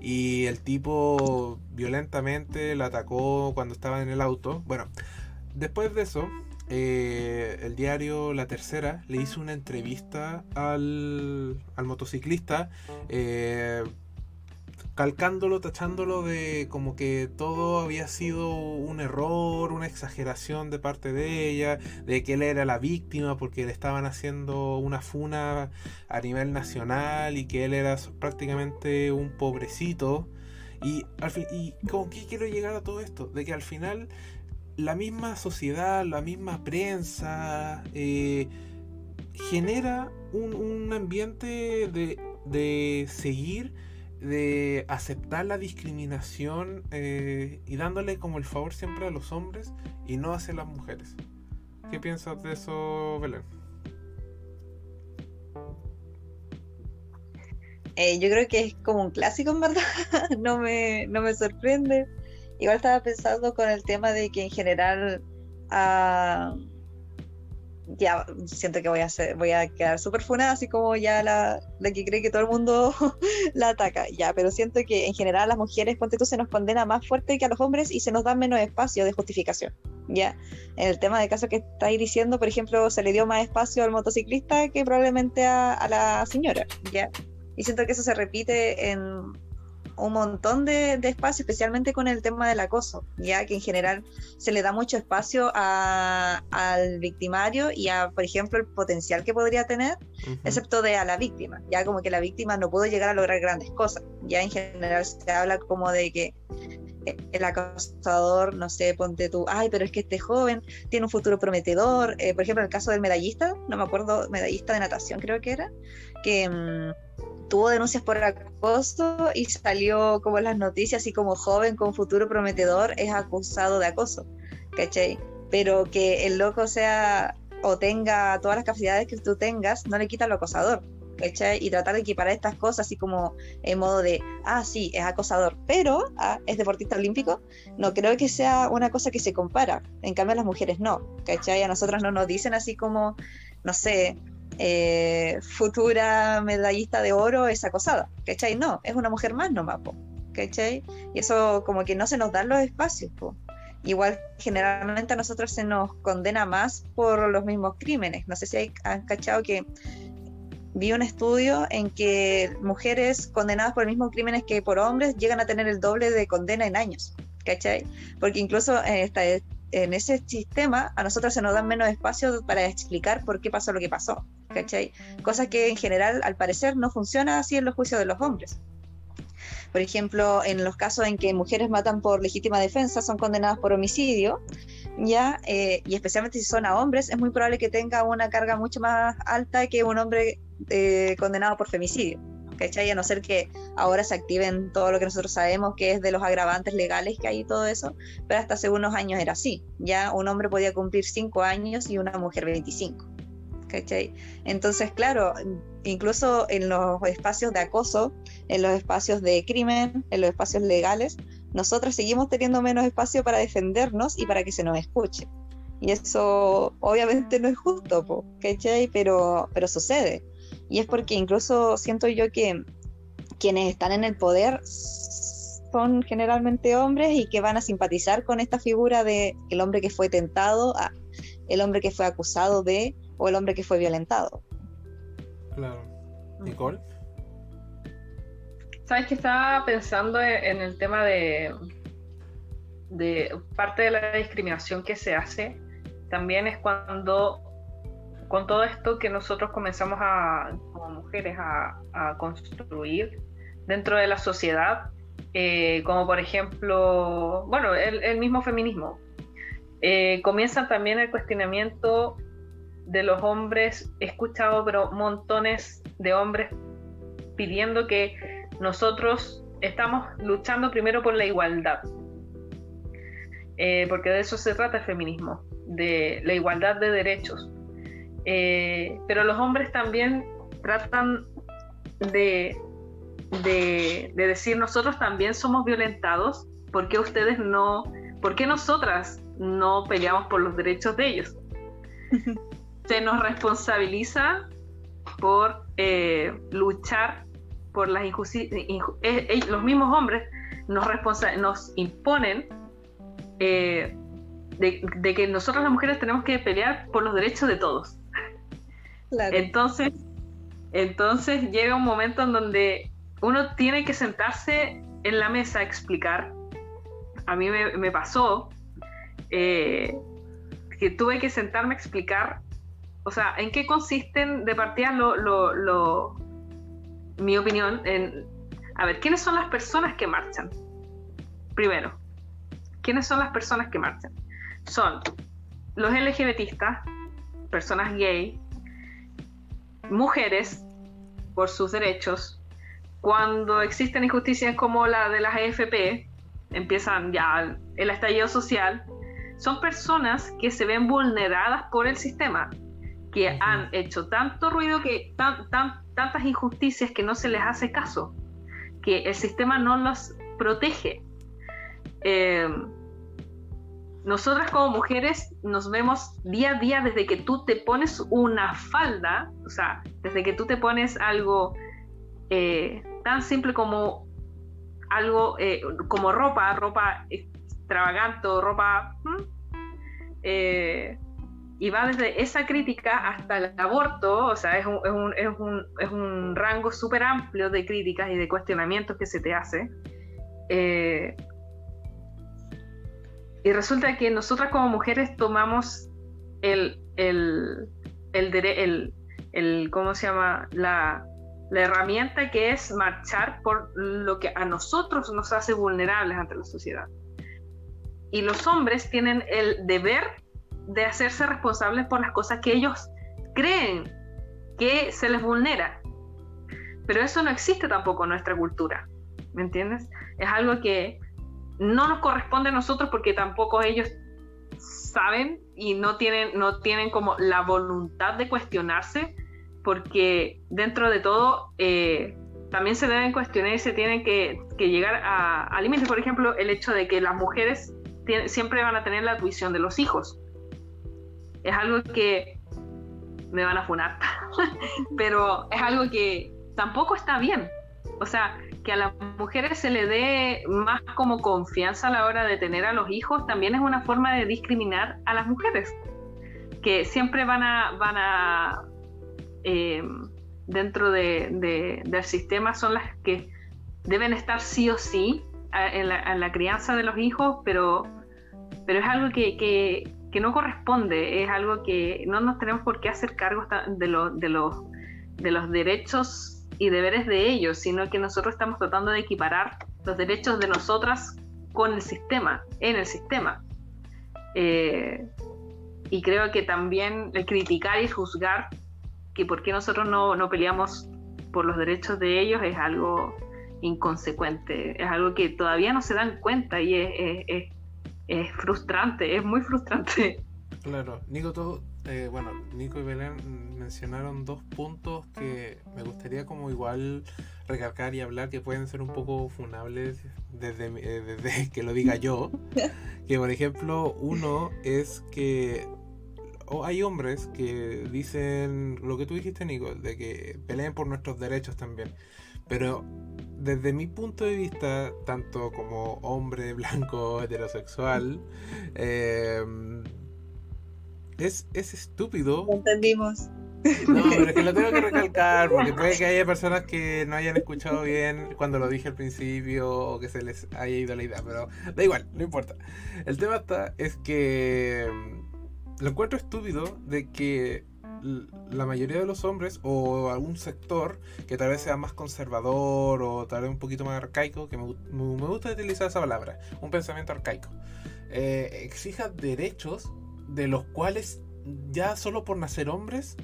y el tipo violentamente la atacó cuando estaba en el auto. Bueno, después de eso, eh, el diario La Tercera le hizo una entrevista al, al motociclista eh, calcándolo, tachándolo de como que todo había sido un error, una exageración de parte de ella, de que él era la víctima porque le estaban haciendo una funa a nivel nacional y que él era prácticamente un pobrecito. Y, al fin, ¿y con qué quiero llegar a todo esto? De que al final la misma sociedad, la misma prensa, eh, genera un, un ambiente de, de seguir de aceptar la discriminación eh, y dándole como el favor siempre a los hombres y no hacia las mujeres. ¿Qué piensas de eso, Belén? Eh, yo creo que es como un clásico, en verdad. *laughs* no, me, no me sorprende. Igual estaba pensando con el tema de que en general a ya siento que voy a ser, voy a quedar súper funada, así como ya la, la, que cree que todo el mundo *laughs* la ataca, ya, pero siento que en general a las mujeres, ponte tú, se nos condena más fuerte que a los hombres y se nos da menos espacio de justificación, ya. En el tema de caso que estáis diciendo, por ejemplo, se le dio más espacio al motociclista que probablemente a, a la señora, ya. Y siento que eso se repite en un montón de, espacio, especialmente con el tema del acoso, ya que en general se le da mucho espacio al victimario y a, por ejemplo, el potencial que podría tener, excepto de a la víctima, ya como que la víctima no pudo llegar a lograr grandes cosas, ya en general se habla como de que el acosador, no sé, ponte tú, ay, pero es que este joven tiene un futuro prometedor, eh, por ejemplo, en el caso del medallista, no me acuerdo, medallista de natación creo que era, que... Mm, tuvo denuncias por acoso y salió como en las noticias, así como joven con futuro prometedor es acusado de acoso, ¿cachai? Pero que el loco sea o tenga todas las capacidades que tú tengas, no le quita lo acosador, ¿cachai? Y tratar de equiparar estas cosas así como en modo de, ah, sí, es acosador, pero ah, es deportista olímpico, no creo que sea una cosa que se compara. En cambio, a las mujeres no, ¿cachai? A nosotras no nos dicen así como, no sé, eh, futura medallista de oro es acosada, ¿cachai? No, es una mujer más nomás, ¿cachai? Y eso como que no se nos dan los espacios, Igual generalmente a nosotros se nos condena más por los mismos crímenes. No sé si han cachado que vi un estudio en que mujeres condenadas por los mismos crímenes que por hombres llegan a tener el doble de condena en años, ¿cachai? Porque incluso en esta en ese sistema a nosotros se nos dan menos espacio para explicar por qué pasó lo que pasó, ¿cachai? Cosa que en general al parecer no funciona así en los juicios de los hombres. Por ejemplo, en los casos en que mujeres matan por legítima defensa, son condenadas por homicidio, ya, eh, y especialmente si son a hombres, es muy probable que tenga una carga mucho más alta que un hombre eh, condenado por femicidio. ¿Cachai? A no ser que ahora se activen todo lo que nosotros sabemos que es de los agravantes legales que hay y todo eso, pero hasta hace unos años era así. Ya un hombre podía cumplir 5 años y una mujer 25. ¿Cachai? Entonces, claro, incluso en los espacios de acoso, en los espacios de crimen, en los espacios legales, nosotros seguimos teniendo menos espacio para defendernos y para que se nos escuche. Y eso obviamente no es justo, ¿cachai? Pero, pero sucede. Y es porque incluso siento yo que quienes están en el poder son generalmente hombres y que van a simpatizar con esta figura de el hombre que fue tentado, a el hombre que fue acusado de o el hombre que fue violentado. Claro. Nicole. Sabes que estaba pensando en el tema de, de parte de la discriminación que se hace, también es cuando con todo esto que nosotros comenzamos a, como mujeres, a, construir dentro de la sociedad, eh, como por ejemplo, bueno, el, mismo feminismo, eh, comienza también el cuestionamiento de los hombres, he escuchado pero montones de hombres pidiendo que nosotros estamos luchando primero por la igualdad, eh, porque de eso se trata el feminismo, de la igualdad de derechos. Eh, pero los hombres también tratan de, de, decir nosotros también somos violentados, ¿por qué ustedes no, por qué nosotras no peleamos por los derechos de ellos? *laughs* se nos responsabiliza por eh, luchar por las injusticias, eh, eh, los mismos hombres nos, nos imponen eh, de, que nosotros las mujeres tenemos que pelear por los derechos de todos. Entonces, entonces llega un momento en donde uno tiene que sentarse en la mesa a explicar. A mí me, pasó que tuve que sentarme a explicar, o sea, en qué consisten de partida lo mi opinión, en, a ver, ¿quiénes son las personas que marchan? Primero, ¿quiénes son las personas que marchan? Son los LGBTistas, personas gay, mujeres por sus derechos. Cuando existen injusticias como la de las AFP, empiezan ya el estallido social, son personas que se ven vulneradas por el sistema, que han hecho tanto ruido que tan, tan, tantas injusticias que no se les hace caso, que el sistema no los protege. Eh, nosotras como mujeres nos vemos día a día desde que tú te pones una falda, o sea, desde que tú te pones algo eh, tan simple como algo eh, como ropa, ropa extravagante, ropa y va desde esa crítica hasta el aborto, o sea, es un, es un, es un, es un rango súper amplio de críticas y de cuestionamientos que se te hace. Eh, y resulta que nosotras como mujeres tomamos el, el, el, el, el ¿cómo se llama? La, la herramienta que es marchar por lo que a nosotros nos hace vulnerables ante la sociedad. Y los hombres tienen el deber de hacerse responsables por las cosas que ellos creen que se les vulnera. Pero eso no existe tampoco en nuestra cultura, ¿me entiendes? Es algo que no nos corresponde a nosotros porque tampoco ellos saben y no tienen, no tienen como la voluntad de cuestionarse, porque dentro de todo eh, también se deben cuestionar y se tienen que, llegar a, límites. Por ejemplo, el hecho de que las mujeres siempre van a tener la tuición de los hijos es algo que me van a funar, *laughs* pero es algo que tampoco está bien. O sea, que a las mujeres se le dé más como confianza a la hora de tener a los hijos también es una forma de discriminar a las mujeres, que siempre van a, van a eh, dentro de, del sistema son las que deben estar sí o sí en la, crianza de los hijos, pero, pero es algo que, que no corresponde, es algo que no nos tenemos por qué hacer cargo de, de, los, de los derechos y deberes de ellos, sino que nosotros estamos tratando de equiparar los derechos de nosotras con el sistema, en el sistema. Eh, y creo que también el criticar y juzgar que por qué nosotros no, no peleamos por los derechos de ellos es algo inconsecuente, es algo que todavía no se dan cuenta y es, es, es, frustrante, es muy frustrante. Claro, Nico, todo, eh, bueno, Nico y Belén mencionaron dos puntos que me gustaría como igual recalcar y hablar que pueden ser un poco funables desde, eh, desde *laughs* que lo diga yo. *laughs* Que por ejemplo, uno es que hay hombres que dicen lo que tú dijiste, Nico, de que peleen por nuestros derechos también. Pero desde mi punto de vista, tanto como hombre blanco *laughs* heterosexual, eh, es, es estúpido. entendimos. No, pero es que lo tengo que recalcar, porque puede que haya personas que no hayan escuchado bien cuando lo dije al principio o que se les haya ido la idea, pero da igual, no importa. El tema está, es que lo encuentro estúpido de que la mayoría de los hombres o algún sector que tal vez sea más conservador o tal vez un poquito más arcaico, que me, gusta utilizar esa palabra, un pensamiento arcaico, eh, exija derechos de los cuales ya solo por nacer hombres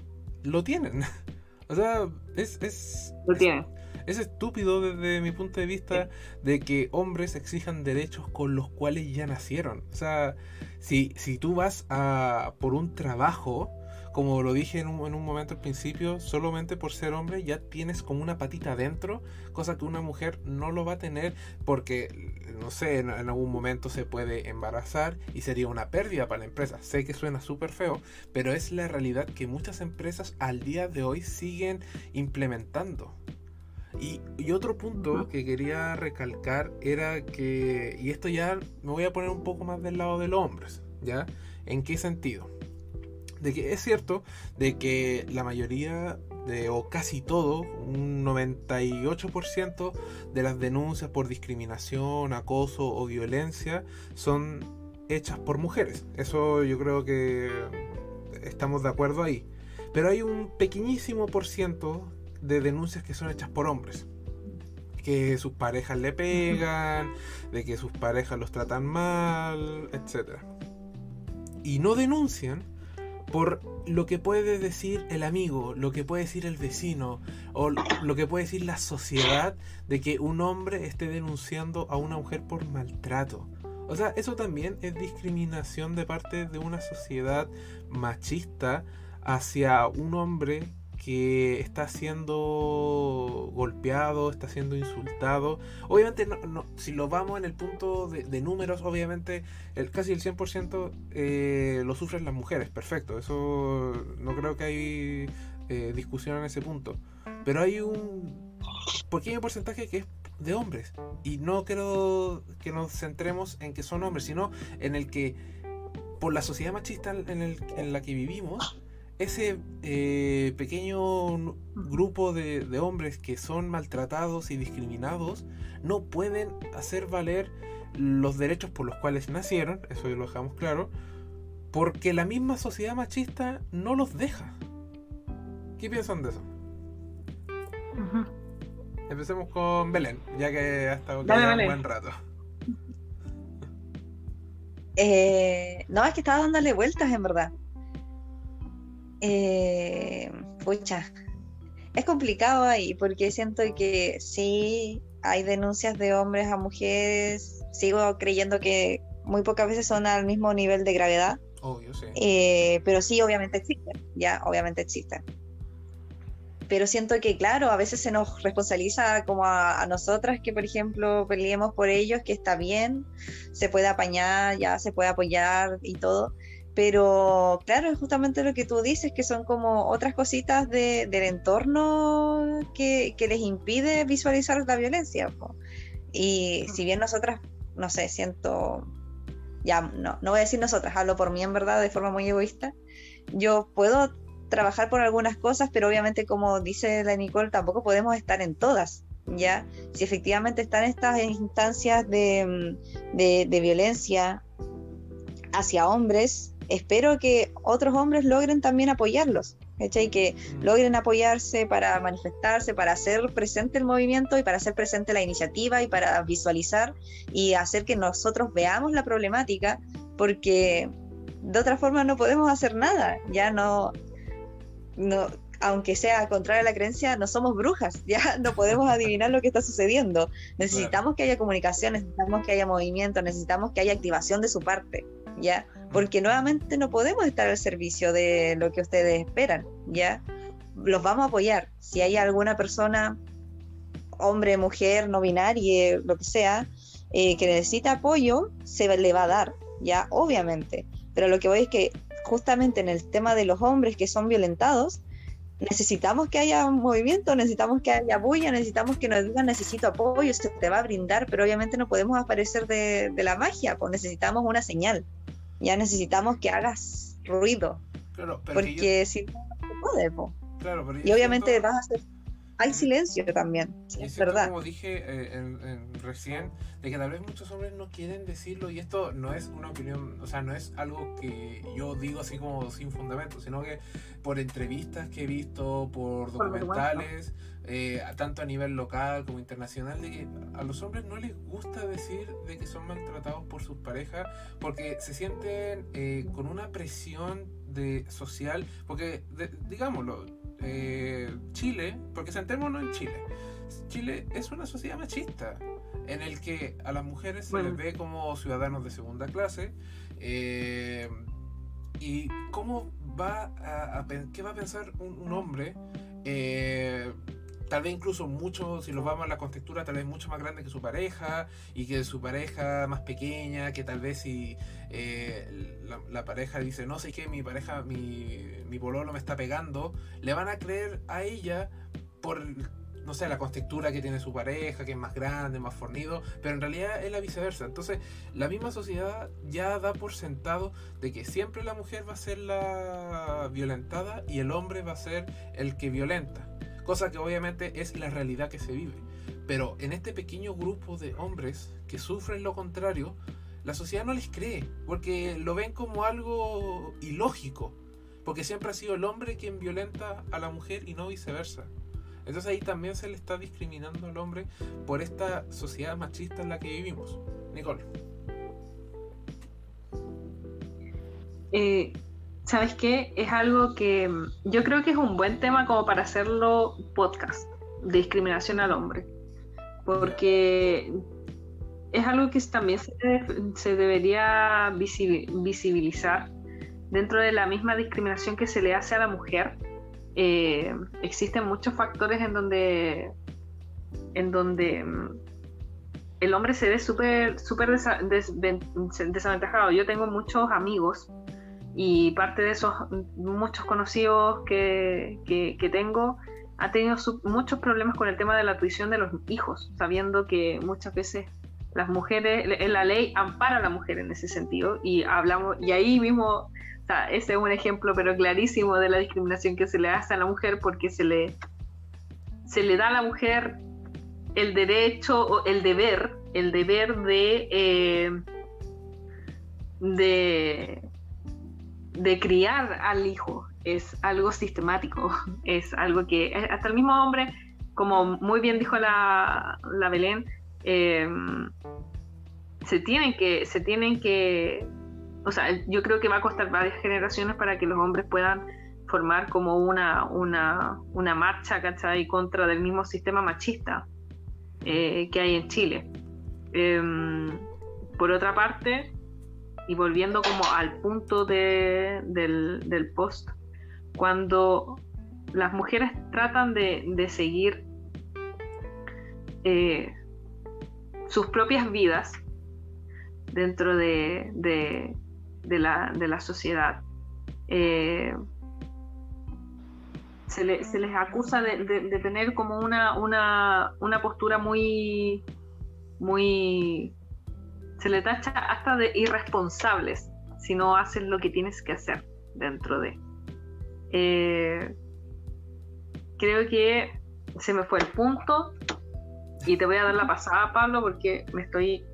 lo tienen. *laughs* o sea, es... es lo tienen. Es estúpido desde mi punto de vista de que hombres exijan derechos con los cuales ya nacieron. O sea, si, si tú vas a por un trabajo, como lo dije en un, en un, momento al principio, solamente por ser hombre ya tienes como una patita adentro, cosa que una mujer no lo va a tener porque, no sé, en, en algún momento se puede embarazar y sería una pérdida para la empresa. Sé que suena súper feo, pero es la realidad que muchas empresas al día de hoy siguen implementando. Y, otro punto que quería recalcar era que, y esto ya me voy a poner un poco más del lado de los hombres, ¿ya? ¿En qué sentido? De que es cierto de que la mayoría de, o casi todo, un 98% de las denuncias por discriminación, acoso o violencia son hechas por mujeres. Eso yo creo que estamos de acuerdo ahí. Pero hay un pequeñísimo por ciento de denuncias que son hechas por hombres. Que sus parejas le pegan, de que sus parejas los tratan mal, etc. Y no denuncian por lo que puede decir el amigo, lo que puede decir el vecino, o lo que puede decir la sociedad de que un hombre esté denunciando a una mujer por maltrato. O sea, eso también es discriminación de parte de una sociedad machista hacia un hombre que está siendo golpeado, está siendo insultado. Obviamente, si lo vamos en el punto de, números, obviamente el, casi el 100% eh, lo sufren las mujeres, perfecto. Eso no creo que hay eh, discusión en ese punto. Pero hay un pequeño porcentaje que es de hombres. Y no quiero que nos centremos en que son hombres, sino en el que por la sociedad machista en la que vivimos, ese eh, pequeño grupo de, hombres que son maltratados y discriminados no pueden hacer valer los derechos por los cuales nacieron, eso lo dejamos claro, porque la misma sociedad machista no los deja. ¿Qué piensan de eso? Empecemos con Belén, ya que ha estado un buen rato. Eh, no, es que estaba dándole vueltas en verdad. Eh, pucha, es complicado ahí porque siento que sí hay denuncias de hombres a mujeres, sigo creyendo que muy pocas veces son al mismo nivel de gravedad. Obvio, sí. Eh, pero sí, obviamente existen, ya, obviamente existen. Pero siento que, claro, a veces se nos responsabiliza como a, a nosotras que, por ejemplo, peleemos por ellos, que está bien, se puede apañar, ya se puede apoyar y todo pero claro, es justamente lo que tú dices, que son como otras cositas del entorno que, les impide visualizar la violencia. Y si bien nosotras, no sé, siento, ya no, no voy a decir nosotras, hablo por mí en verdad de forma muy egoísta, yo puedo trabajar por algunas cosas, pero obviamente como dice la Nicole, tampoco podemos estar en todas. ¿ya? Si efectivamente están estas instancias de, de violencia hacia hombres, espero que otros hombres logren también apoyarlos, ¿cachai? Que mm. logren apoyarse para manifestarse, para hacer presente el movimiento y para hacer presente la iniciativa y para visualizar y hacer que nosotros veamos la problemática porque de otra forma no podemos hacer nada, ya no, no aunque sea contraria a la creencia, no somos brujas, *laughs* ya no podemos adivinar lo que está sucediendo. Necesitamos que haya comunicación, necesitamos que haya movimiento, necesitamos que haya activación de su parte, ya, porque nuevamente no podemos estar al servicio de lo que ustedes esperan, ya. Los vamos a apoyar. Si hay alguna persona, hombre, mujer, no binaria, lo que sea, eh, que necesita apoyo, se le va a dar, ya, obviamente. Pero lo que voy es que justamente en el tema de los hombres que son violentados, necesitamos que haya un movimiento, necesitamos que haya bulla, necesitamos que nos digan necesito apoyo, se te va a brindar, pero obviamente no podemos aparecer de, la magia, pues necesitamos una señal, ya necesitamos que hagas ruido, porque si no, se puede, y obviamente vas a hacer hay silencio también, es verdad. Como dije eh, recién, de que tal vez muchos hombres no quieren decirlo y esto no es una opinión, o sea, no es algo que yo digo así como sin fundamento, sino que por entrevistas que he visto, por documentales, eh, tanto a nivel local como internacional, de que a los hombres no les gusta decir de que son maltratados por sus parejas porque se sienten eh, con una presión de social, porque digámoslo, eh, Chile, porque sentémonos en Chile, Chile es una sociedad machista en el que a las mujeres se les ve como ciudadanos de segunda clase eh, y cómo va a, qué va a pensar un, hombre tal vez incluso mucho, si lo vamos a la contextura, tal vez mucho más grande que su pareja y que su pareja más pequeña, que tal vez si eh, la, pareja dice, no sé qué, mi pareja, mi, mi pololo me está pegando, le van a creer a ella por, no sé, la contextura que tiene su pareja, que es más grande, más fornido, pero en realidad es la viceversa. Entonces, la misma sociedad ya da por sentado de que siempre la mujer va a ser la violentada y el hombre va a ser el que violenta cosa que obviamente es la realidad que se vive. Pero en este pequeño grupo de hombres que sufren lo contrario, la sociedad no les cree, porque lo ven como algo ilógico, porque siempre ha sido el hombre quien violenta a la mujer y no viceversa. Entonces ahí también se le está discriminando al hombre por esta sociedad machista en la que vivimos. Nicole. Eh, ¿sabes qué? Es algo que mm, yo creo que es un buen tema como para hacerlo podcast, discriminación al hombre, porque es algo que también se, debería visibilizar dentro de la misma discriminación que se le hace a la mujer. Eh, existen muchos factores en donde, en donde mm, el hombre se ve súper súper desaventajado. Yo tengo muchos amigos y parte de esos muchos conocidos que, que, tengo ha tenido muchos problemas con el tema de la tuición de los hijos, sabiendo que muchas veces las mujeres, la ley ampara a la mujer en ese sentido y hablamos, y ahí mismo, ese es un ejemplo pero clarísimo de la discriminación que se le hace a la mujer porque se le, se le da a la mujer el derecho o el deber, el deber de, eh, de de criar al hijo es algo sistemático, *laughs* es algo que hasta el mismo hombre, como muy bien dijo la, la Belén, em, se tienen que, se tienen que, o sea, yo creo que va a costar varias generaciones para que los hombres puedan formar como una, una, una marcha, ¿cachai? contra del mismo sistema machista eh, que hay en Chile. Em, por otra parte, y volviendo como al punto del, post, cuando las mujeres tratan de, seguir eh, sus propias vidas dentro de, la, sociedad, eh, se, les acusa de, tener como una, una, una postura muy, muy se le tacha hasta de irresponsables si no hacen lo que tienes que hacer dentro de. Eh, creo que se me fue el punto y te voy a dar la pasada, Pablo, porque me estoy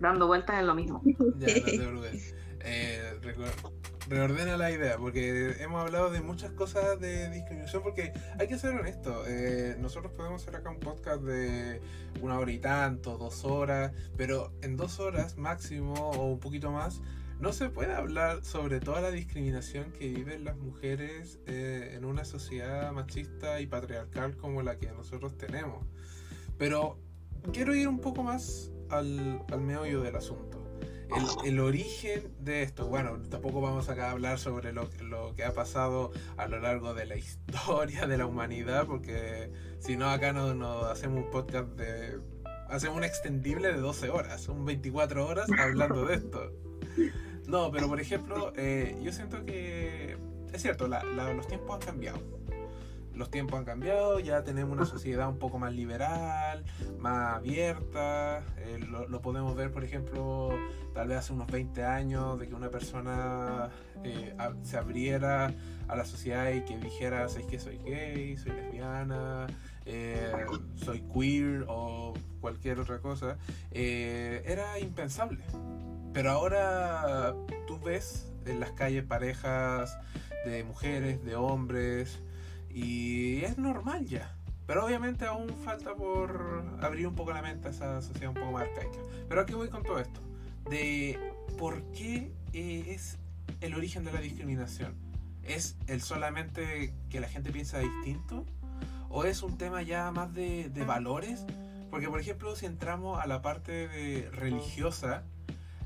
dando vueltas en lo mismo. Ya, no te *laughs* eh, reordena la idea, porque hemos hablado de muchas cosas de discriminación, porque hay que ser honesto, eh, nosotros podemos hacer acá un podcast de una hora y tanto, dos horas, pero en dos horas máximo o un poquito más, no se puede hablar sobre toda la discriminación que viven las mujeres eh, en una sociedad machista y patriarcal como la que nosotros tenemos. Pero quiero ir un poco más al, al meollo del asunto. El, origen de esto, bueno, tampoco vamos acá a hablar sobre lo, lo, que ha pasado a lo largo de la *laughs* historia de la humanidad, porque si no acá nos no hacemos un podcast de... Hacemos un extendible de 12 horas, un 24 horas hablando de esto. No, pero por ejemplo, eh, yo siento que es cierto, la, la, los tiempos han cambiado. Los tiempos han cambiado, ya tenemos una sociedad un poco más liberal, más abierta. Eh, lo, podemos ver, por ejemplo, tal vez hace unos 20 años, de que una persona eh, se abriera a la sociedad y que dijera, ¿sabes que soy gay, soy lesbiana, eh, soy queer o cualquier otra cosa? era impensable. Pero ahora tú ves en las calles parejas de mujeres, de hombres, y es normal ya. Pero obviamente aún falta por abrir un poco la mente a esa sociedad un poco más arcaica. Pero aquí voy con todo esto. De por qué eh, es el origen de la discriminación. ¿Es el solamente que la gente piensa distinto? ¿O es un tema ya más de, de valores? Porque por ejemplo si entramos a la parte de religiosa,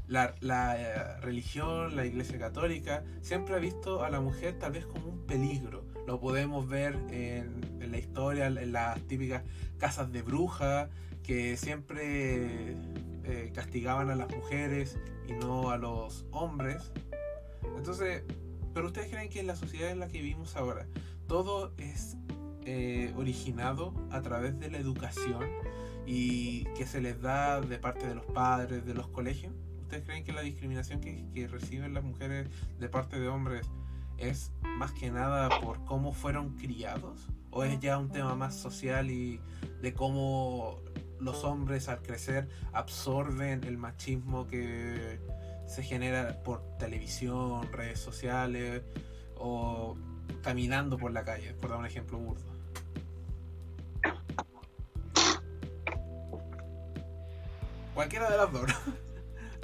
la, la eh, religión, la iglesia católica, siempre ha visto a la mujer tal vez como un peligro. Lo podemos ver en, la historia, en las típicas casas de brujas, que siempre eh, castigaban a las mujeres y no a los hombres. Entonces, pero ustedes creen que en la sociedad en la que vivimos ahora, todo es eh, originado a través de la educación y que se les da de parte de los padres, de los colegios. ¿Ustedes creen que la discriminación que, que, reciben las mujeres de parte de hombres es más que nada por cómo fueron criados? ¿O es ya un tema más social y de cómo los hombres al crecer absorben el machismo que se genera por televisión, redes sociales o caminando por la calle, por dar un ejemplo burdo? Cualquiera de las dos. *laughs*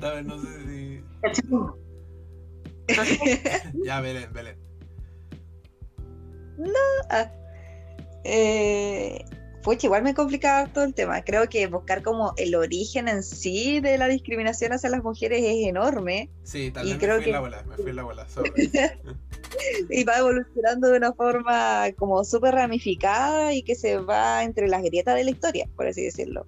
vez no sé si. *laughs* ya, Belén, Belén. No. Ah. Eh, pues igual me complicaba todo el tema. Creo que buscar como el origen en sí de la discriminación hacia las mujeres es enorme. Sí, también y creo me fui que... la bola, me fui la bola. *laughs* y va evolucionando de una forma como súper ramificada y que se va entre las grietas de la historia, por así decirlo.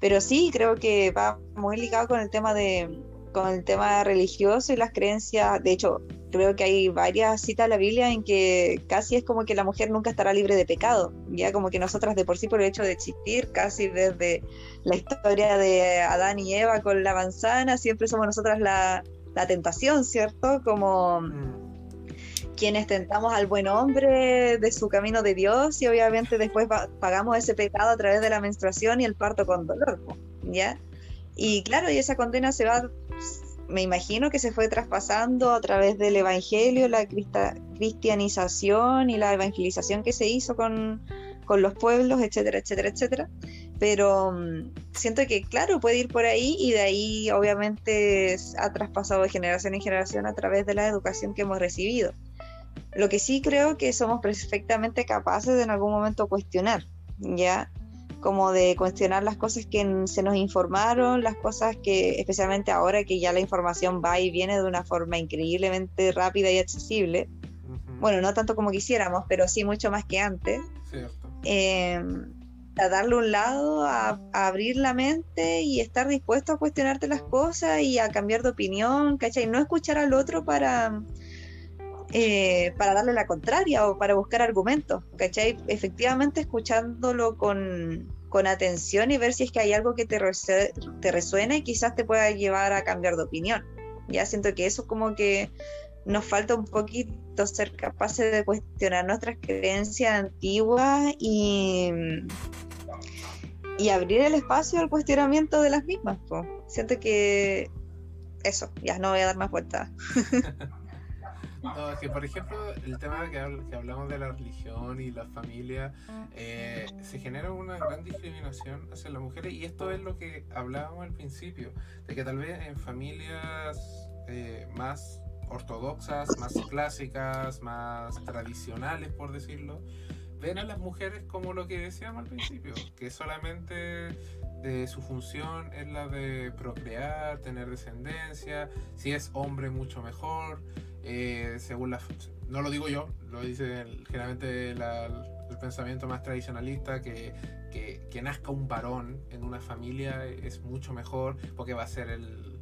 Pero sí, creo que va muy ligado con el tema de con el tema religioso y las creencias. De hecho, creo que hay varias citas en la Biblia en que casi es como que la mujer nunca estará libre de pecado. Ya como que nosotras de por sí, por el hecho de existir, casi desde la historia de Adán y Eva con la manzana, siempre somos nosotras la, la tentación, ¿cierto? Como quienes tentamos al buen hombre de su camino de Dios y obviamente después pagamos ese pecado a través de la menstruación y el parto con dolor, ¿ya? Y claro, y esa condena se va, me imagino que se fue traspasando a través del Evangelio, la cristianización y la evangelización que se hizo con, con los pueblos, etcétera, etcétera, etcétera. Pero um, siento que, claro, puede ir por ahí y de ahí obviamente ha traspasado de generación en generación a través de la educación que hemos recibido. Lo que sí creo que somos perfectamente capaces de en algún momento cuestionar, ¿ya? Como de cuestionar las cosas que se nos informaron, las cosas que, especialmente ahora que ya la información va y viene de una forma increíblemente rápida y accesible. Uh -huh. Bueno, no tanto como quisiéramos, pero sí mucho más que antes. Eh, a darle un lado, a, a, abrir la mente y estar dispuesto a cuestionarte las cosas y a cambiar de opinión, ¿cachai? No escuchar al otro para eh, para darle la contraria o para buscar argumentos, ¿cachai? Efectivamente escuchándolo con, con, atención y ver si es que hay algo que te, te resuena y quizás te pueda llevar a cambiar de opinión. Ya siento que eso como que nos falta un poquito ser capaces de cuestionar nuestras creencias antiguas y, y abrir el espacio al cuestionamiento de las mismas. Po. Siento que eso, ya no voy a dar más vueltas. *laughs* No, que por ejemplo, el tema que, que hablamos de la religión y la familia, eh, se genera una gran discriminación hacia las mujeres y esto es lo que hablábamos al principio, de que tal vez en familias eh, más ortodoxas, más clásicas, más tradicionales, por decirlo, ven a las mujeres como lo que decíamos al principio, que solamente su función es la de procrear, tener descendencia, si es hombre mucho mejor, eh, según la... No lo digo yo, lo dice generalmente el pensamiento más tradicionalista, que, que, que, nazca un varón en una familia es mucho mejor porque va a ser el,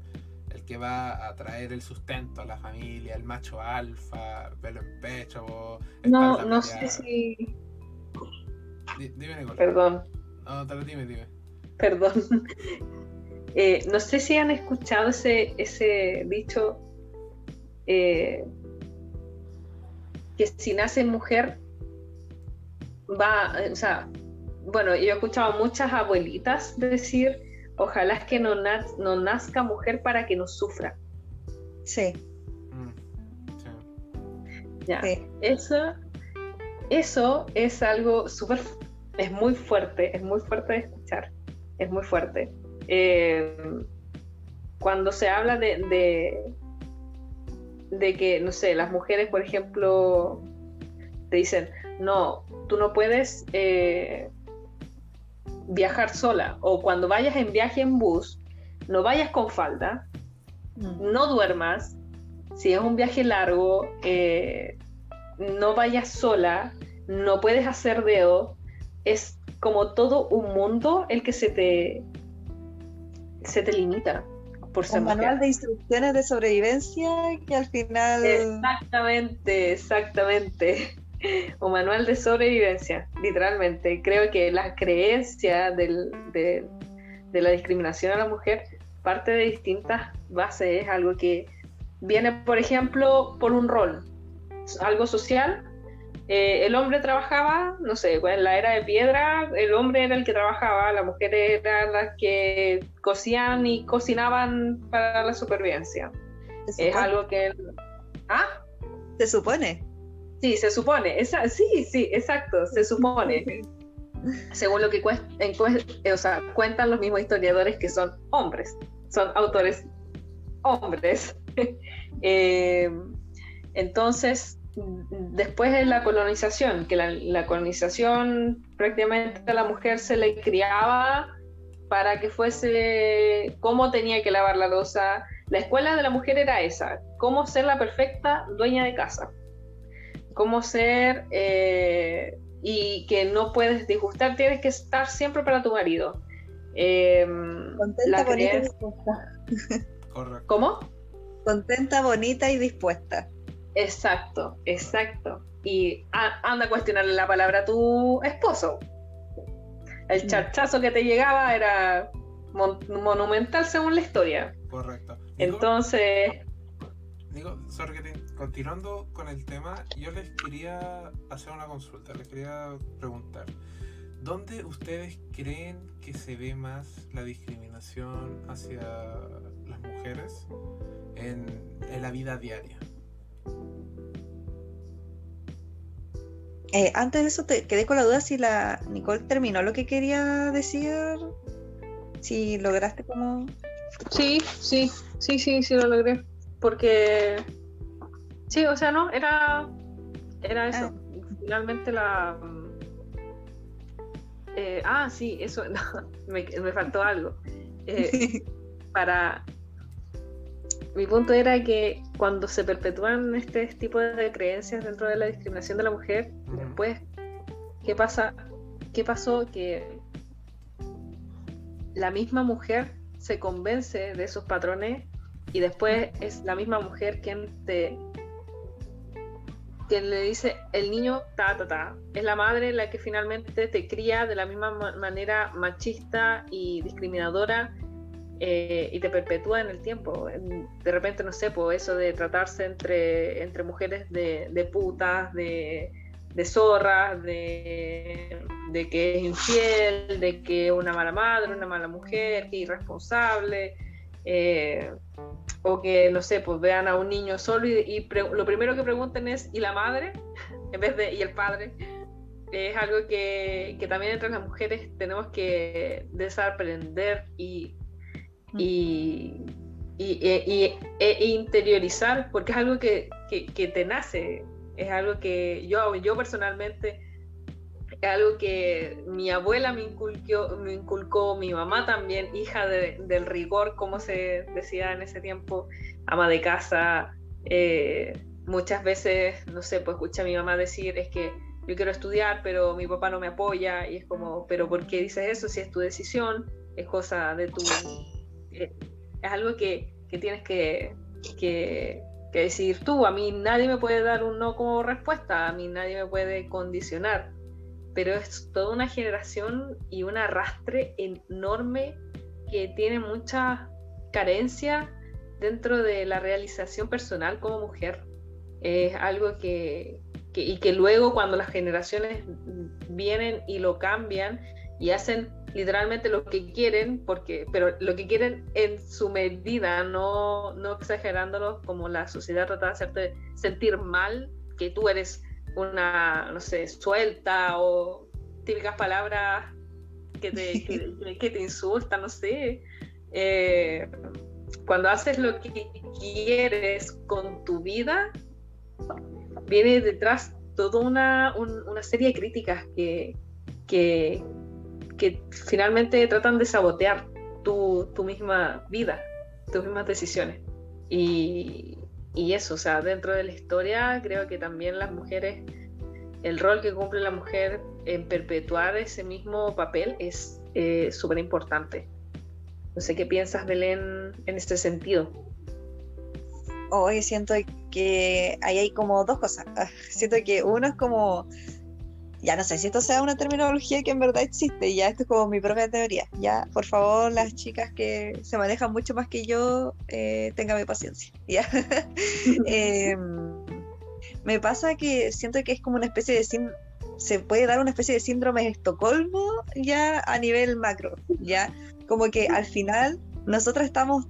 el que va a traer el sustento a la familia, el macho alfa, pelo en pecho. No, no sé si dime, Nicole. Perdón. No, dime, dime. Perdón. *laughs* Eh, no sé si han escuchado ese, ese dicho eh, que si nace mujer va, o sea, bueno, yo he escuchado a muchas abuelitas decir, ojalá es que no, no nazca mujer para que no sufra. Sí. Mm, sí. Ya. Eso, eso es algo súper es muy fuerte, es muy fuerte de escuchar, es muy fuerte. Eh, cuando se habla de, de, que, no sé, las mujeres, por ejemplo, te dicen, no, tú no puedes eh, viajar sola, o cuando vayas en viaje en bus, no vayas con falda, mm. no duermas, si es un viaje largo, eh, no vayas sola, no puedes hacer dedo, es como todo un mundo el que se te, se te limita por un manual de instrucciones de sobrevivencia que al final... Exactamente, exactamente. Un manual de sobrevivencia, literalmente. Creo que la creencia del, de, de la discriminación a la mujer parte de distintas bases, es algo que viene, por ejemplo, por un rol, algo social eh, el hombre trabajaba, no sé, en la era de piedra, el hombre era el que trabajaba, las mujeres eran las que cocían y cocinaban para la supervivencia. Es algo que... ¿Ah? Se supone. Sí, se supone. Esa, sí, sí, exacto, se supone. *laughs* Según lo que o sea, cuentan los mismos historiadores que son hombres, son autores hombres. *laughs* Eh, entonces, después de la colonización, que la, colonización prácticamente a la mujer se le criaba para que fuese cómo tenía que lavar la losa. La escuela de la mujer era esa, cómo ser la perfecta dueña de casa, cómo ser eh, y que no puedes disgustar, tienes que estar siempre para tu marido. Em, Contenta, bonita y dispuesta. ¿Cómo? Contenta, bonita y dispuesta. Exacto, exacto. Y anda a cuestionarle la palabra a tu esposo. El mm. charchazo que te llegaba era monumental según la historia. Correcto. Entonces. Digo, sorry continuando con el tema, yo les quería hacer una consulta, les quería preguntar. ¿Dónde ustedes creen que se ve más la discriminación hacia las mujeres en, en la vida diaria? Eh, antes de eso te quedé con la duda si la Nicole terminó lo que quería decir. Si lograste como. Sí, sí, sí, sí, sí lo logré. Porque sí, o sea, no, era. Era eso. Ah. Finalmente la. Eh, ah, sí, eso, *laughs* me, me, faltó algo. Eh, *laughs* para mi punto era que cuando se perpetúan este tipo de creencias dentro de la discriminación de la mujer, después, ¿qué pasa? ¿Qué pasó? Que la misma mujer se convence de esos patrones y después es la misma mujer quien te quien le dice el niño ta ta ta es la madre la que finalmente te cría de la misma manera machista y discriminadora eh, y te perpetúa en el tiempo. De repente, no sé, pues eso de tratarse entre, entre mujeres de, putas, de, de zorras, de, de, que es infiel, de que es una mala madre, una mala mujer, que es irresponsable, eh, o que, no sé, pues vean a un niño solo y, lo primero que pregunten es, ¿y la madre? *laughs* en vez de, ¿y el padre? Es algo que, que también entre las mujeres tenemos que desaprender y y, y, e, e interiorizar, porque es algo que, que, te nace, es algo que yo, yo personalmente, es algo que mi abuela me inculcó, me inculcó mi mamá también, hija del rigor, como se decía en ese tiempo, ama de casa. Eh, muchas veces, no sé, pues escucha a mi mamá decir, es que yo quiero estudiar, pero mi papá no me apoya, y es como, pero ¿por qué dices eso si es tu decisión? Es cosa de tu... *laughs* Es algo que, tienes que, que, decir tú. A mí nadie me puede dar un no como respuesta, a mí nadie me puede condicionar. Pero es toda una generación y un arrastre enorme que tiene mucha carencia dentro de la realización personal como mujer. Es algo que, que, y que luego cuando las generaciones vienen y lo cambian y hacen literalmente lo que quieren, porque, pero lo que quieren en su medida, no, no exagerándolo como la sociedad trata de hacerte sentir mal, que tú eres una, no sé, suelta o típicas palabras que te, que, te insultan, no sé. Eh, cuando haces lo que quieres con tu vida, viene detrás toda una, una serie de críticas que, que, que finalmente tratan de sabotear tu, misma vida, tus mismas decisiones. Y, eso, o sea, dentro de la historia creo que también las mujeres, el rol que cumple la mujer en perpetuar ese mismo papel es eh, súper importante. No sé qué piensas, Belén, en este sentido. Hoy siento que ahí hay como dos cosas. *laughs* Siento que uno es como ya no sé si esto sea una terminología que en verdad existe, ya esto es como mi propia teoría. Ya, por favor, las chicas que se manejan mucho más que yo, eh, tengan paciencia. *laughs* ¿ya? *laughs* Em, me pasa que siento que es como una especie de se puede dar una especie de síndrome de Estocolmo ya a nivel macro, ya como que al final nosotros estamos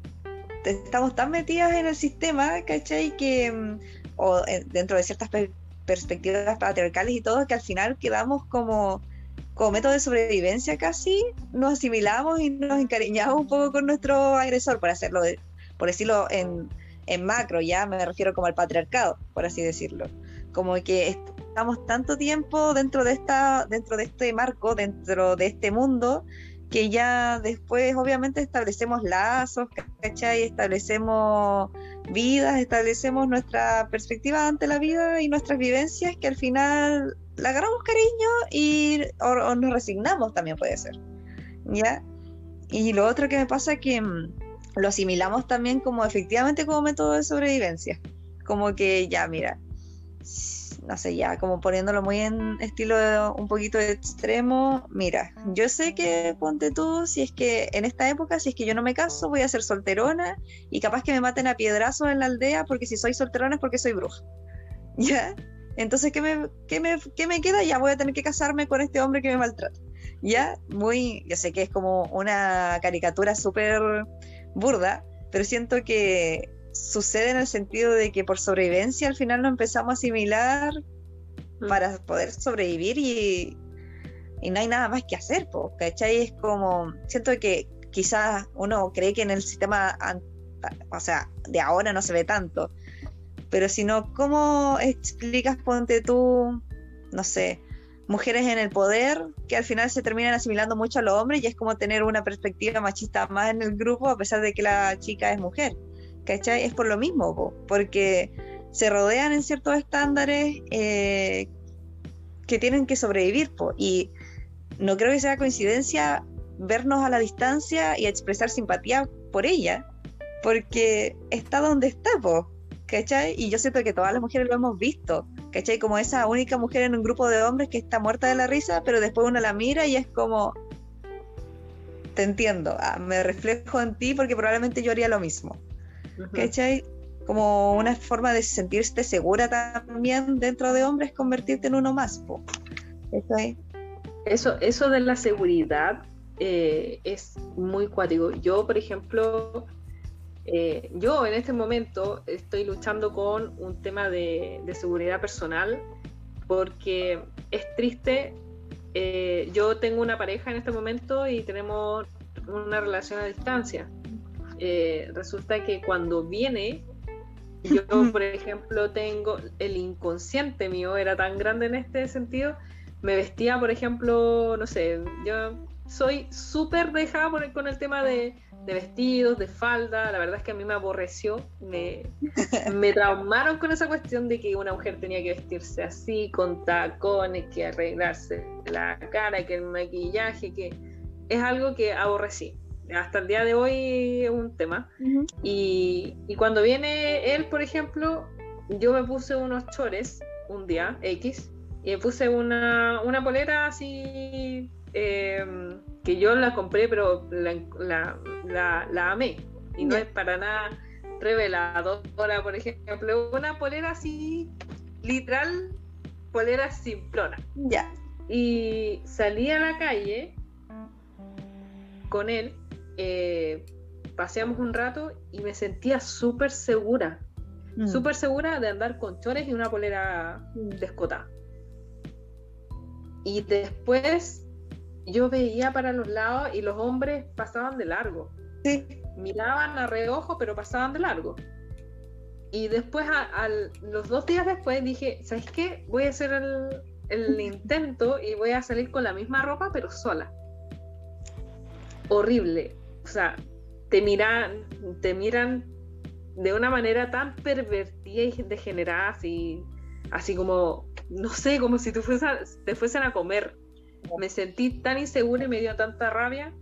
estamos tan metidas en el sistema, ¿cachai? Que mm, o dentro de ciertas perspectivas patriarcales y todo, que al final quedamos como, como método de sobrevivencia casi, nos asimilamos y nos encariñamos un poco con nuestro agresor, por hacerlo, por decirlo en, en macro, ya me refiero como al patriarcado, por así decirlo. Como que estamos tanto tiempo dentro de esta, dentro de este marco, dentro de este mundo, que ya después obviamente establecemos lazos, ¿cachai? Establecemos vidas, establecemos nuestra perspectiva ante la vida y nuestras vivencias que al final le agarramos cariño y o, nos resignamos también puede ser, ¿ya? Y lo otro que me pasa es que mm, lo asimilamos también como efectivamente como método de sobrevivencia, como que ya, mira, no sé, ya como poniéndolo muy en estilo un poquito extremo, mira, yo sé que ponte tú, si es que en esta época, si es que yo no me caso, voy a ser solterona y capaz que me maten a piedrazos en la aldea porque si soy solterona es porque soy bruja. *laughs* ¿Ya? Entonces, ¿qué me, qué me, qué me queda? Ya voy a tener que casarme con este hombre que me maltrata. ¿Ya? Muy, yo sé que es como una caricatura súper burda, pero siento que sucede en el sentido de que por sobrevivencia al final nos empezamos a asimilar mm. para poder sobrevivir y, no hay nada más que hacer, ¿cachai? Es como, siento que quizás uno cree que en el sistema, o sea, de ahora no se ve tanto, pero si no, ¿cómo explicas, ponte tú, no sé, mujeres en el poder que al final se terminan asimilando mucho a los hombres y es como tener una perspectiva machista más en el grupo a pesar de que la chica es mujer? ¿Cachai? Es por lo mismo, porque se rodean en ciertos estándares eh, que tienen que sobrevivir, y no creo que sea coincidencia vernos a la distancia y expresar simpatía por ella, porque está donde está, po, ¿cachai? Y yo siento que todas las mujeres lo hemos visto, ¿cachai? Como esa única mujer en un grupo de hombres que está muerta de la risa, pero después uno la mira y es como, te entiendo, ah, me reflejo en ti porque probablemente yo haría lo mismo. ¿Cachai? Como una forma de sentirte segura también dentro de hombres, convertirte en uno más. Eso, eso de la seguridad eh, es muy cuático. Yo, por ejemplo, eh, yo en este momento estoy luchando con un tema de, seguridad personal porque es triste. Eh, yo tengo una pareja en este momento y tenemos una relación a distancia. Eh, resulta que cuando viene, *laughs* yo, por ejemplo, tengo el inconsciente mío, era tan grande en este sentido, me vestía, por ejemplo, no sé, yo soy súper dejada con el tema de, vestidos, de falda, la verdad es que a mí me aborreció, me, *laughs* me traumaron con esa cuestión de que una mujer tenía que vestirse así, con tacones, que arreglarse la cara, que el maquillaje, que es algo que aborrecí. Hasta el día de hoy es un tema. y, y cuando viene él, por ejemplo, yo me puse unos chores un día, X, y me puse una, una polera así em, que yo la compré, pero la, la, amé. Y no es para nada reveladora, por ejemplo. Una polera así, literal, polera simplona. Ya. Y salí a la calle con él, eh, paseamos un rato y me sentía súper segura. Mm. Súper segura de andar con chores y una polera mm. descotada. Y después yo veía para los lados y los hombres pasaban de largo. Sí. Miraban a reojo, pero pasaban de largo. Y después, a, los dos días después, dije, ¿sabes qué? Voy a hacer el, el *laughs* intento y voy a salir con la misma ropa, pero sola. Horrible. O sea, te miran, te miran de una manera tan pervertida y degenerada, así, así como no sé, como si te, te fuesen a comer. Me sentí tan insegura y me dio tanta rabia.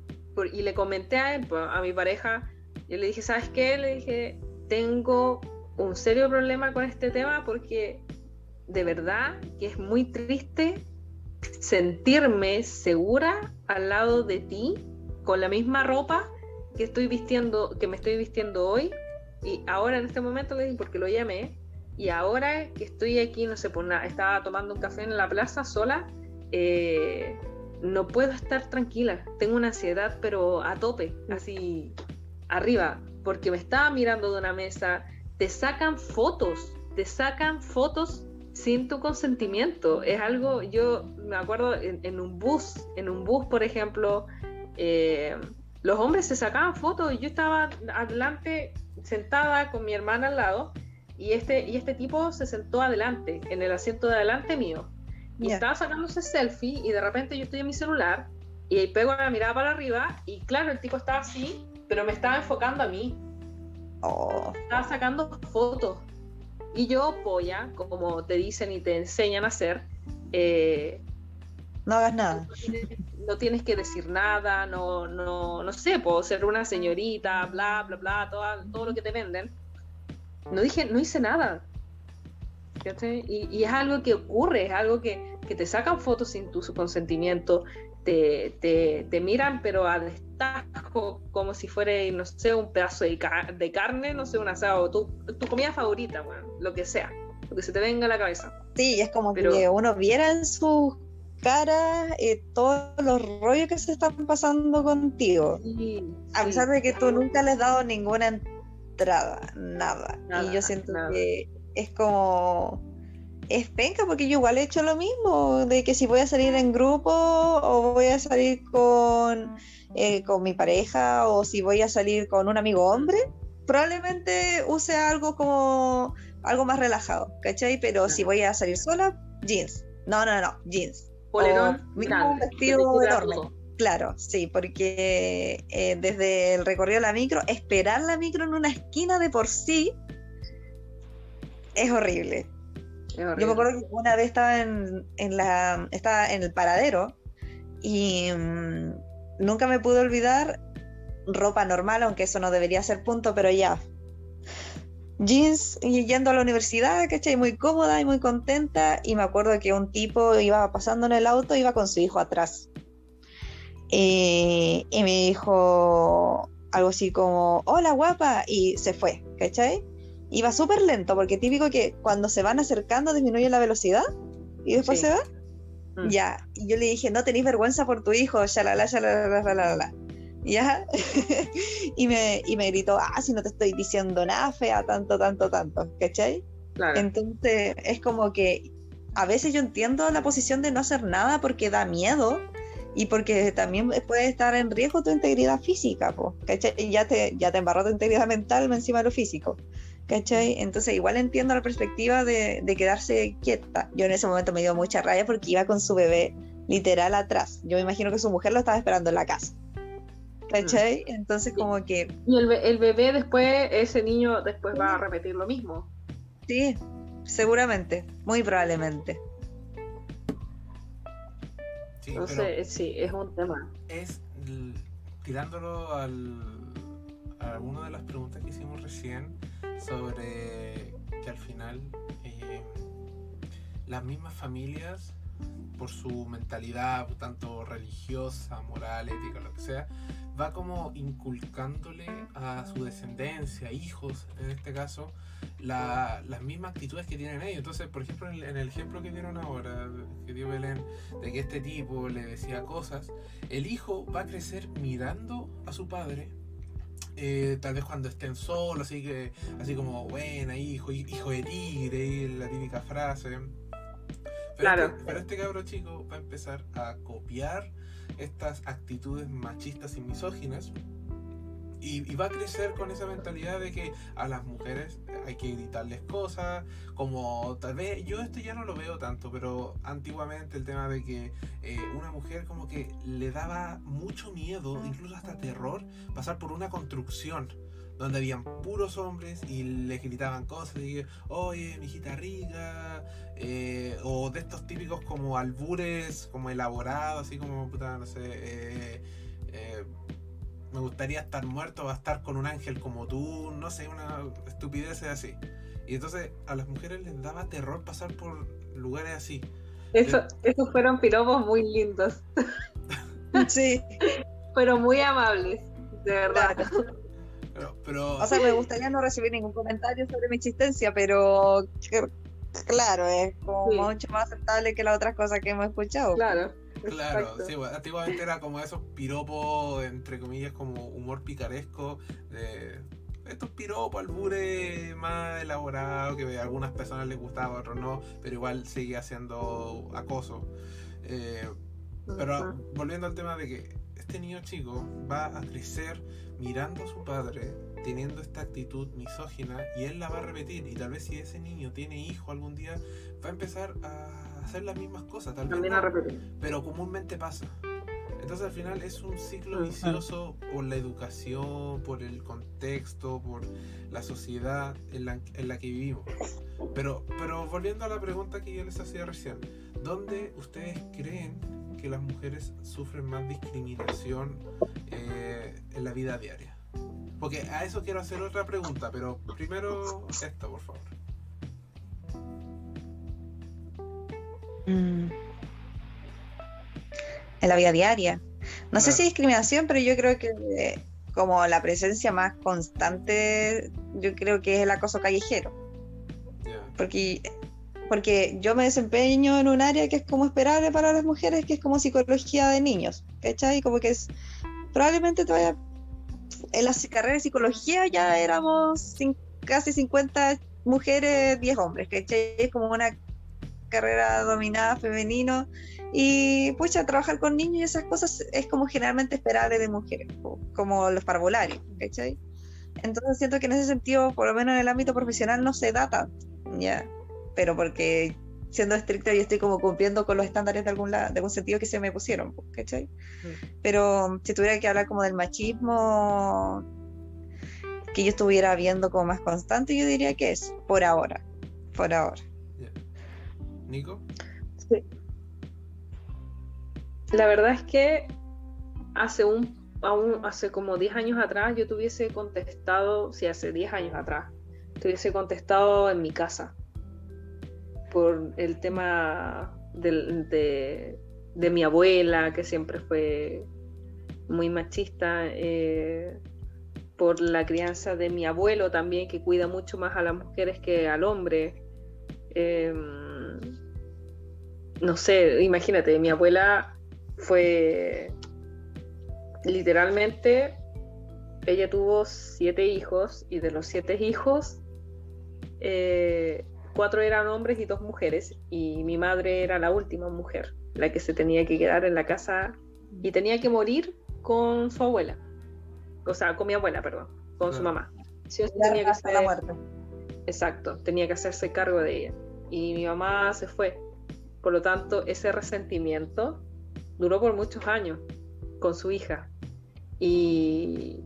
y le comenté a él, pues, a mi pareja, yo le dije, ¿sabes qué? Le dije, tengo un serio problema con este tema porque de verdad que es muy triste sentirme segura al lado de ti con la misma ropa que estoy vistiendo, que me estoy vistiendo hoy. Y ahora en este momento le dije, porque lo llamé, y ahora que estoy aquí, no sé, por nada, estaba tomando un café en la plaza sola, eh, no puedo estar tranquila. Tengo una ansiedad, pero a tope, así arriba, porque me estaba mirando de una mesa. Te sacan fotos, te sacan fotos sin tu consentimiento. Es algo, yo me acuerdo en, un bus, en un bus, por ejemplo, eh, los hombres se sacaban fotos y yo estaba adelante sentada con mi hermana al lado y este, y este tipo se sentó adelante, en el asiento de adelante mío. Y estaba sacándose selfie y de repente yo estoy en mi celular y pego la mirada para arriba y claro, el tipo estaba así, pero me estaba enfocando a mí. Oh. Estaba sacando fotos. Y yo, polla, como te dicen y te enseñan a hacer, eh, no hagas nada. *laughs* No tienes, que decir nada, no, no, no sé, puedo ser una señorita, bla, bla, bla, todo, todo lo que te venden no dije, no hice nada. Y, es algo que ocurre, es algo que, te sacan fotos sin tu consentimiento, te, te, miran pero a destajo como si fuera, no sé, un pedazo de, de carne, no sé, un asado, tu, tu comida favorita, bueno, lo que sea, lo que se te venga a la cabeza. Sí, es como que uno viera en sus caras eh, todos los rollos que se están pasando contigo. a pesar de que tú nunca les has dado ninguna nada. y yo siento que es como. Es penca porque yo igual he hecho lo mismo, de que si voy a salir en grupo o voy a salir con, eh, con mi pareja o si voy a salir con un amigo hombre, probablemente use algo como algo más relajado, ¿cachai? Pero si voy a salir sola, jeans. No, no, no, jeans. Polerón, un vestido enorme. Claro, sí, porque eh, desde el recorrido de la micro, esperar la micro en una esquina de por sí es horrible. Yo me acuerdo que una vez estaba en, la, estaba en el paradero y mm, nunca me pude olvidar ropa normal, aunque eso no debería ser punto, pero ya. Jeans y yendo a la universidad, ¿cachai? Muy cómoda y muy contenta. Y me acuerdo que un tipo iba pasando en el auto, iba con su hijo atrás. Eh, y me dijo algo así como, hola guapa, y se fue, ¿cachai? Iba súper lento, porque típico que cuando se van acercando disminuye la velocidad y después se va. Mm. Ya, y yo le dije, no tenéis vergüenza por tu hijo, shalala, shalala, shalala. Ya, *laughs* y, me, y me gritó, ah, si no te estoy diciendo nada fea, tanto, tanto, tanto, ¿cachai? Entonces es como que a veces yo entiendo la posición de no hacer nada porque da miedo, y porque también puede estar en riesgo tu integridad física, ¿cachai? Ya te, ya te embarró tu integridad mental encima de lo físico. ¿Cachai? Entonces igual entiendo la perspectiva de, de, quedarse quieta. Yo en ese momento me dio mucha rabia porque iba con su bebé literal atrás. Yo me imagino que su mujer lo estaba esperando en la casa. ¿Cachai? Mm. Entonces como que... Y el, el bebé después, ese niño después va a repetir lo mismo. Sí, seguramente, muy probablemente. Sí, Entonces, sí, es un tema. Es tirándolo al, a alguna de las preguntas que hicimos recién sobre que al final eh, las mismas familias por su mentalidad, tanto religiosa, moral, ética, lo que sea, va como inculcándole a su descendencia, hijos en este caso, las mismas actitudes que tienen ellos. Entonces, por ejemplo, en el, ejemplo que dieron ahora, que dio Belén, de que este tipo le decía cosas, el hijo va a crecer mirando a su padre. Eh, tal vez cuando estén solos, así que así como buena hijo, hijo de tigre, la típica frase pero, claro. este, pero este cabro chico va a empezar a copiar estas actitudes machistas y misóginas y, va a crecer con esa mentalidad de que a las mujeres hay que gritarles cosas, como tal vez, yo esto ya no lo veo tanto, pero antiguamente el tema de que eh, una mujer como que le daba mucho miedo, incluso hasta terror, pasar por una construcción donde habían puros hombres y les gritaban cosas, y, oye, mi hijita rica, eh, o de estos típicos como albures, como elaborados, así como, puta, no sé, eh, eh, me gustaría estar muerto, a estar con un ángel como tú, no sé, una estupidez así. Y entonces a las mujeres les daba terror pasar por lugares así. Eso, esos fueron piropos muy lindos. sí. *laughs* Pero muy amables, de verdad. Pero, O sea, me gustaría no recibir ningún comentario sobre mi existencia, pero claro, es como mucho más aceptable que las otras cosas que hemos escuchado. Claro. Claro, sí, antiguamente era como esos piropos, entre comillas, como humor picaresco, de estos piropos, albures más elaborados, que a algunas personas les gustaba, a otros no, pero igual seguía siendo acoso. Eh, pero volviendo al tema de que este niño chico va a crecer mirando a su padre teniendo esta actitud misógina y él la va a repetir. Y tal vez si ese niño tiene hijo algún día va a empezar a hacer las mismas cosas tal vez pero comúnmente pasa. Entonces al final es un ciclo vicioso por la educación, por el contexto, por la sociedad en la, en la que vivimos. Pero, pero volviendo a la pregunta que yo les hacía recién, ¿dónde ustedes creen que las mujeres sufren más discriminación eh, en la vida diaria? Porque a eso quiero hacer otra pregunta, pero primero esta, por favor. Mm. En la vida diaria. No sé si discriminación, pero yo creo que eh, como la presencia más constante, yo creo que es el acoso callejero. Porque porque yo me desempeño en un área que es como esperable para las mujeres, que es como psicología de niños, ¿cachai? Como que es, probablemente todavía, en la carrera de psicología ya éramos casi 50 mujeres, 10 hombres, ¿cachai? Es como una carrera dominada femenino y pucha, trabajar con niños y esas cosas es como generalmente esperable de mujeres, como los parvularios, ¿cachai? Entonces siento que en ese sentido, por lo menos en el ámbito profesional, no se da tanto, ¿ya? Pero porque siendo estricta y estoy como cumpliendo con los estándares de algún, de algún sentido que se me pusieron, ¿cachai? Mm. Pero si tuviera que hablar como del machismo que yo estuviera viendo como más constante, yo diría que es por ahora, por ahora. ¿Nico? Sí. La verdad es que hace un, aún hace como 10 años atrás yo tuviese contestado, si hace 10 años atrás, tuviese contestado en mi casa por el tema de, mi abuela, que siempre fue muy machista, eh, por la crianza de mi abuelo también, que cuida mucho más a las mujeres que al hombre. Em, no sé, imagínate, mi abuela fue literalmente, ella tuvo siete hijos y de los siete hijos, eh, cuatro eran hombres y dos mujeres, y mi madre era la última mujer, la que se tenía que quedar en la casa y tenía que morir con su abuela. O sea, con mi abuela, perdón, con su mamá. Sí, tenía que hacer la muerte. Exacto, tenía que hacerse cargo de ella. Y mi mamá se fue. Por lo tanto, ese resentimiento duró por muchos años con su hija. Y,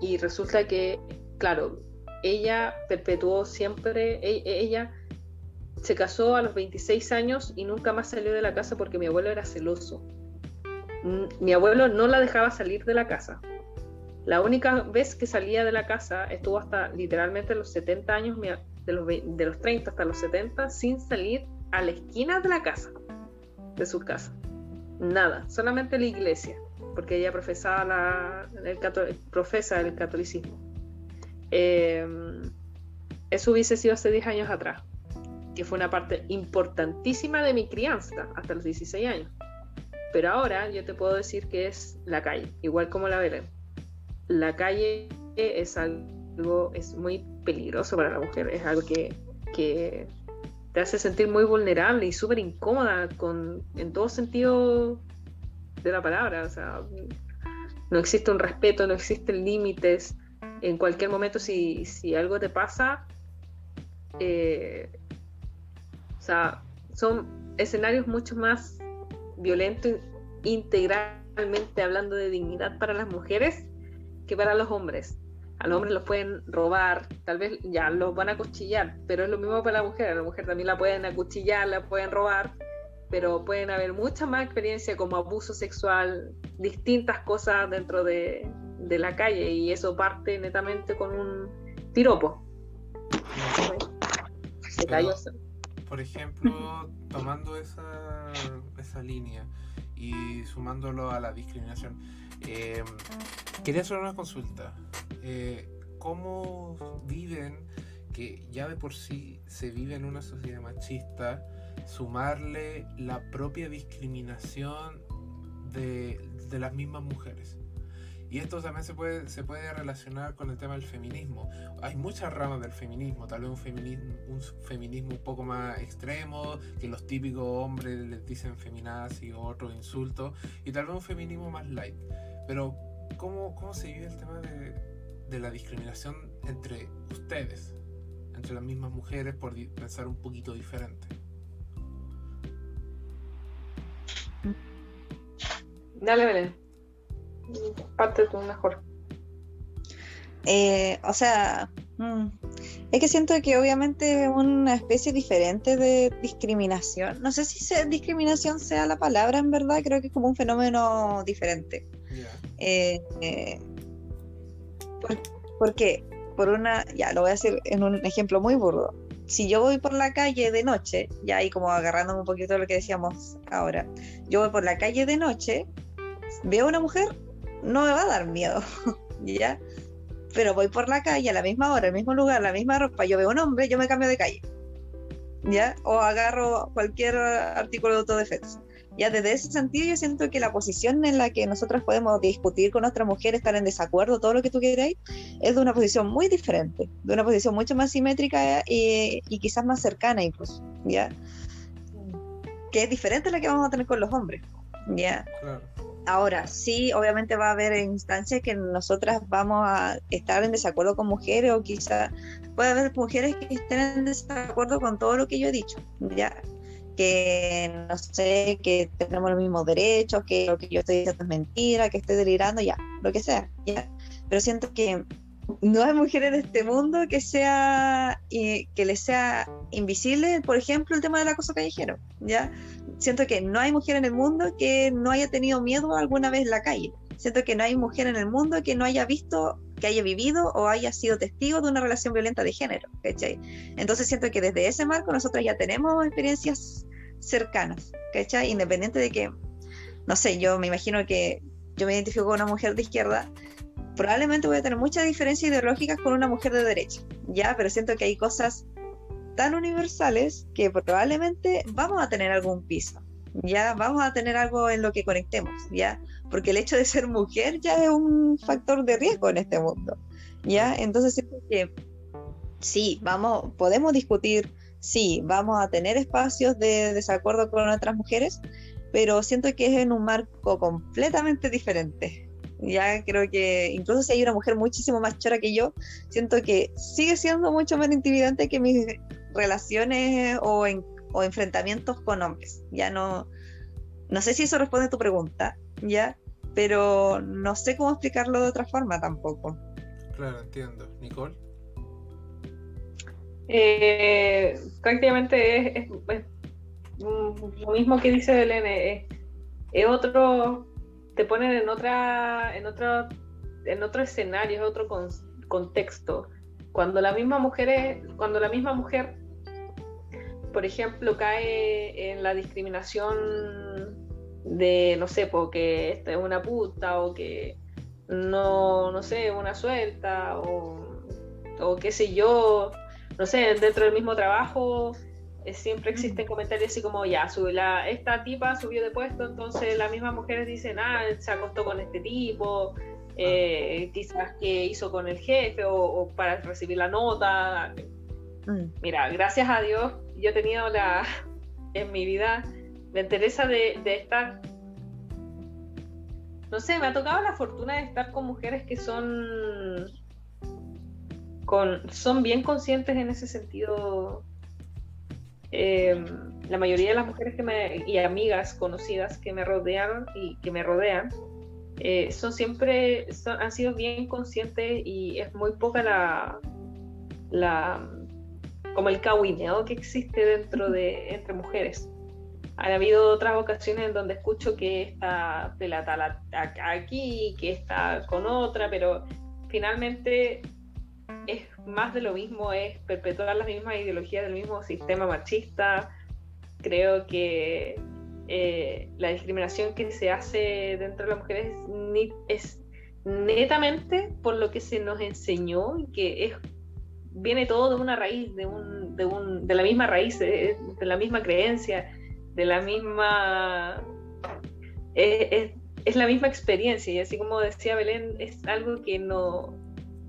y resulta que, claro, ella perpetuó siempre, e, ella se casó a los 26 años y nunca más salió de la casa porque mi abuelo era celoso. Mi abuelo no la dejaba salir de la casa. La única vez que salía de la casa estuvo hasta literalmente los 70 años, de los, de los 30 hasta los 70, sin salir a la esquina de la casa, de su casa. Nada, solamente la iglesia, porque ella profesaba profesa el catolicismo. Eh, eso hubiese sido hace 10 años atrás, que fue una parte importantísima de mi crianza hasta los 16 años. Pero ahora yo te puedo decir que es la calle, igual como la Belén. La calle es algo, es muy peligroso para la mujer, es algo que, que te hace sentir muy vulnerable y súper incómoda con, en todo sentido de la palabra. O sea, no existe un respeto, no existen límites. En cualquier momento, si, si algo te pasa, eh, o sea, son escenarios mucho más violentos integralmente hablando de dignidad para las mujeres que para los hombres. A los hombres los pueden robar, tal vez ya los van a cuchillar, pero es lo mismo para la mujer, a la mujer también la pueden acuchillar, la pueden robar, pero pueden haber mucha más experiencia como abuso sexual, distintas cosas dentro de, la calle y eso parte netamente con un piropo. por ejemplo, tomando esa, esa línea y sumándolo a la discriminación, eh, quería hacer una consulta. Eh, ¿Cómo viven, que ya de por sí se vive en una sociedad machista, sumarle la propia discriminación de, de las mismas mujeres? Y esto también se puede, se puede relacionar con el tema del feminismo. Hay muchas ramas del feminismo, tal vez un feminismo, un feminismo un poco más extremo, que los típicos hombres les dicen feminazi o otros insultos, y tal vez un feminismo más light. Pero, ¿cómo, cómo se vive el tema de, de la discriminación entre ustedes, entre las mismas mujeres, por pensar un poquito diferente? Dale, Belén. Parte tú mejor. Eh, o sea, mm, es que siento que obviamente una especie diferente de discriminación. No sé si discriminación sea la palabra en verdad, creo que es como un fenómeno diferente. Eh, eh, ¿por, qué? Por una, ya lo voy a decir en un ejemplo muy burdo. Si yo voy por la calle de noche, ya ahí como agarrándome un poquito de lo que decíamos ahora, yo voy por la calle de noche, veo a una mujer, no me va a dar miedo, *laughs* ¿ya? Pero voy por la calle a la misma hora, al mismo lugar, la misma ropa, yo veo un hombre, yo me cambio de calle, ¿ya? O agarro cualquier artículo de autodefensa. Ya desde ese sentido yo siento que la posición en la que nosotros podemos discutir con nuestra mujer, estar en desacuerdo, todo lo que tú queráis, es de una posición muy diferente, de una posición mucho más simétrica y, quizás más cercana incluso, ¿ya? Que es diferente a la que vamos a tener con los hombres, ¿ya? Ahora, sí, obviamente va a haber instancias que nosotras vamos a estar en desacuerdo con mujeres o quizás puede haber mujeres que estén en desacuerdo con todo lo que yo he dicho, ¿ya? que no sé, que tenemos los mismos derechos, que lo que yo estoy diciendo es mentira, que estoy delirando, ya, lo que sea, ya. Pero siento que no hay mujer en este mundo que sea que le sea invisible, por ejemplo, el tema del acoso callejero, ¿ya? Siento que no hay mujer en el mundo que no haya tenido miedo alguna vez en la calle. Siento que no hay mujer en el mundo que no haya visto, que haya vivido o haya sido testigo de una relación violenta de género, ¿cachai? Entonces siento que desde ese marco nosotros ya tenemos experiencias cercanas, ¿cachai? Independiente de que, no sé, yo me imagino que yo me identifico con una mujer de izquierda, probablemente voy a tener muchas diferencias ideológicas con una mujer de derecha, ¿ya? Pero siento que hay cosas tan universales que probablemente vamos a tener algún piso, ya vamos a tener algo en lo que conectemos, ya, porque el hecho de ser mujer ya es un factor de riesgo en este mundo, ya, entonces siento que sí, vamos, podemos discutir, sí, vamos a tener espacios de desacuerdo con otras mujeres, pero siento que es en un marco completamente diferente. Ya creo que incluso si hay una mujer muchísimo más chora que yo, siento que sigue siendo mucho más intimidante que mis relaciones o, o enfrentamientos con hombres. Ya no, no sé si eso responde a tu pregunta, ya, pero no sé cómo explicarlo de otra forma tampoco. Claro, entiendo. Nicole. Eh, prácticamente es, lo mismo que dice Belén, es, otro, te ponen en otra, en otro, en otro escenario, es otro contexto. Cuando la misma mujer es, cuando la misma mujer, por ejemplo, cae en la discriminación de, no sé, porque esta es una puta o que no, no sé, una suelta o, o qué sé yo, no sé, dentro del mismo trabajo siempre existen comentarios así como, ya, la, esta tipa subió de puesto, entonces las mismas mujeres dicen, ah, se acostó con este tipo, eh, quizás que hizo con el jefe o, para recibir la nota. Mm. Mira, gracias a Dios yo he tenido la, *laughs* en mi vida me interesa de, estar, no sé, me ha tocado la fortuna de estar con mujeres que son, con, son bien conscientes en ese sentido. Em, la mayoría de las mujeres que me, y amigas conocidas que me rodearon y que me rodean, eh, son siempre, han sido bien conscientes y es muy poca la, la como el cawineo que existe dentro de entre mujeres. Han habido otras ocasiones en donde escucho que esta pelata aquí, que está con otra, pero finalmente es más de lo mismo, es perpetuar las mismas ideologías del mismo sistema machista. Creo que eh, la discriminación que se hace dentro de las mujeres es netamente por lo que se nos enseñó y que es viene todo de una raíz, de, un, de, un, de la misma raíz, de la misma creencia de la misma... Es, la misma experiencia y así como decía Belén, es algo que no,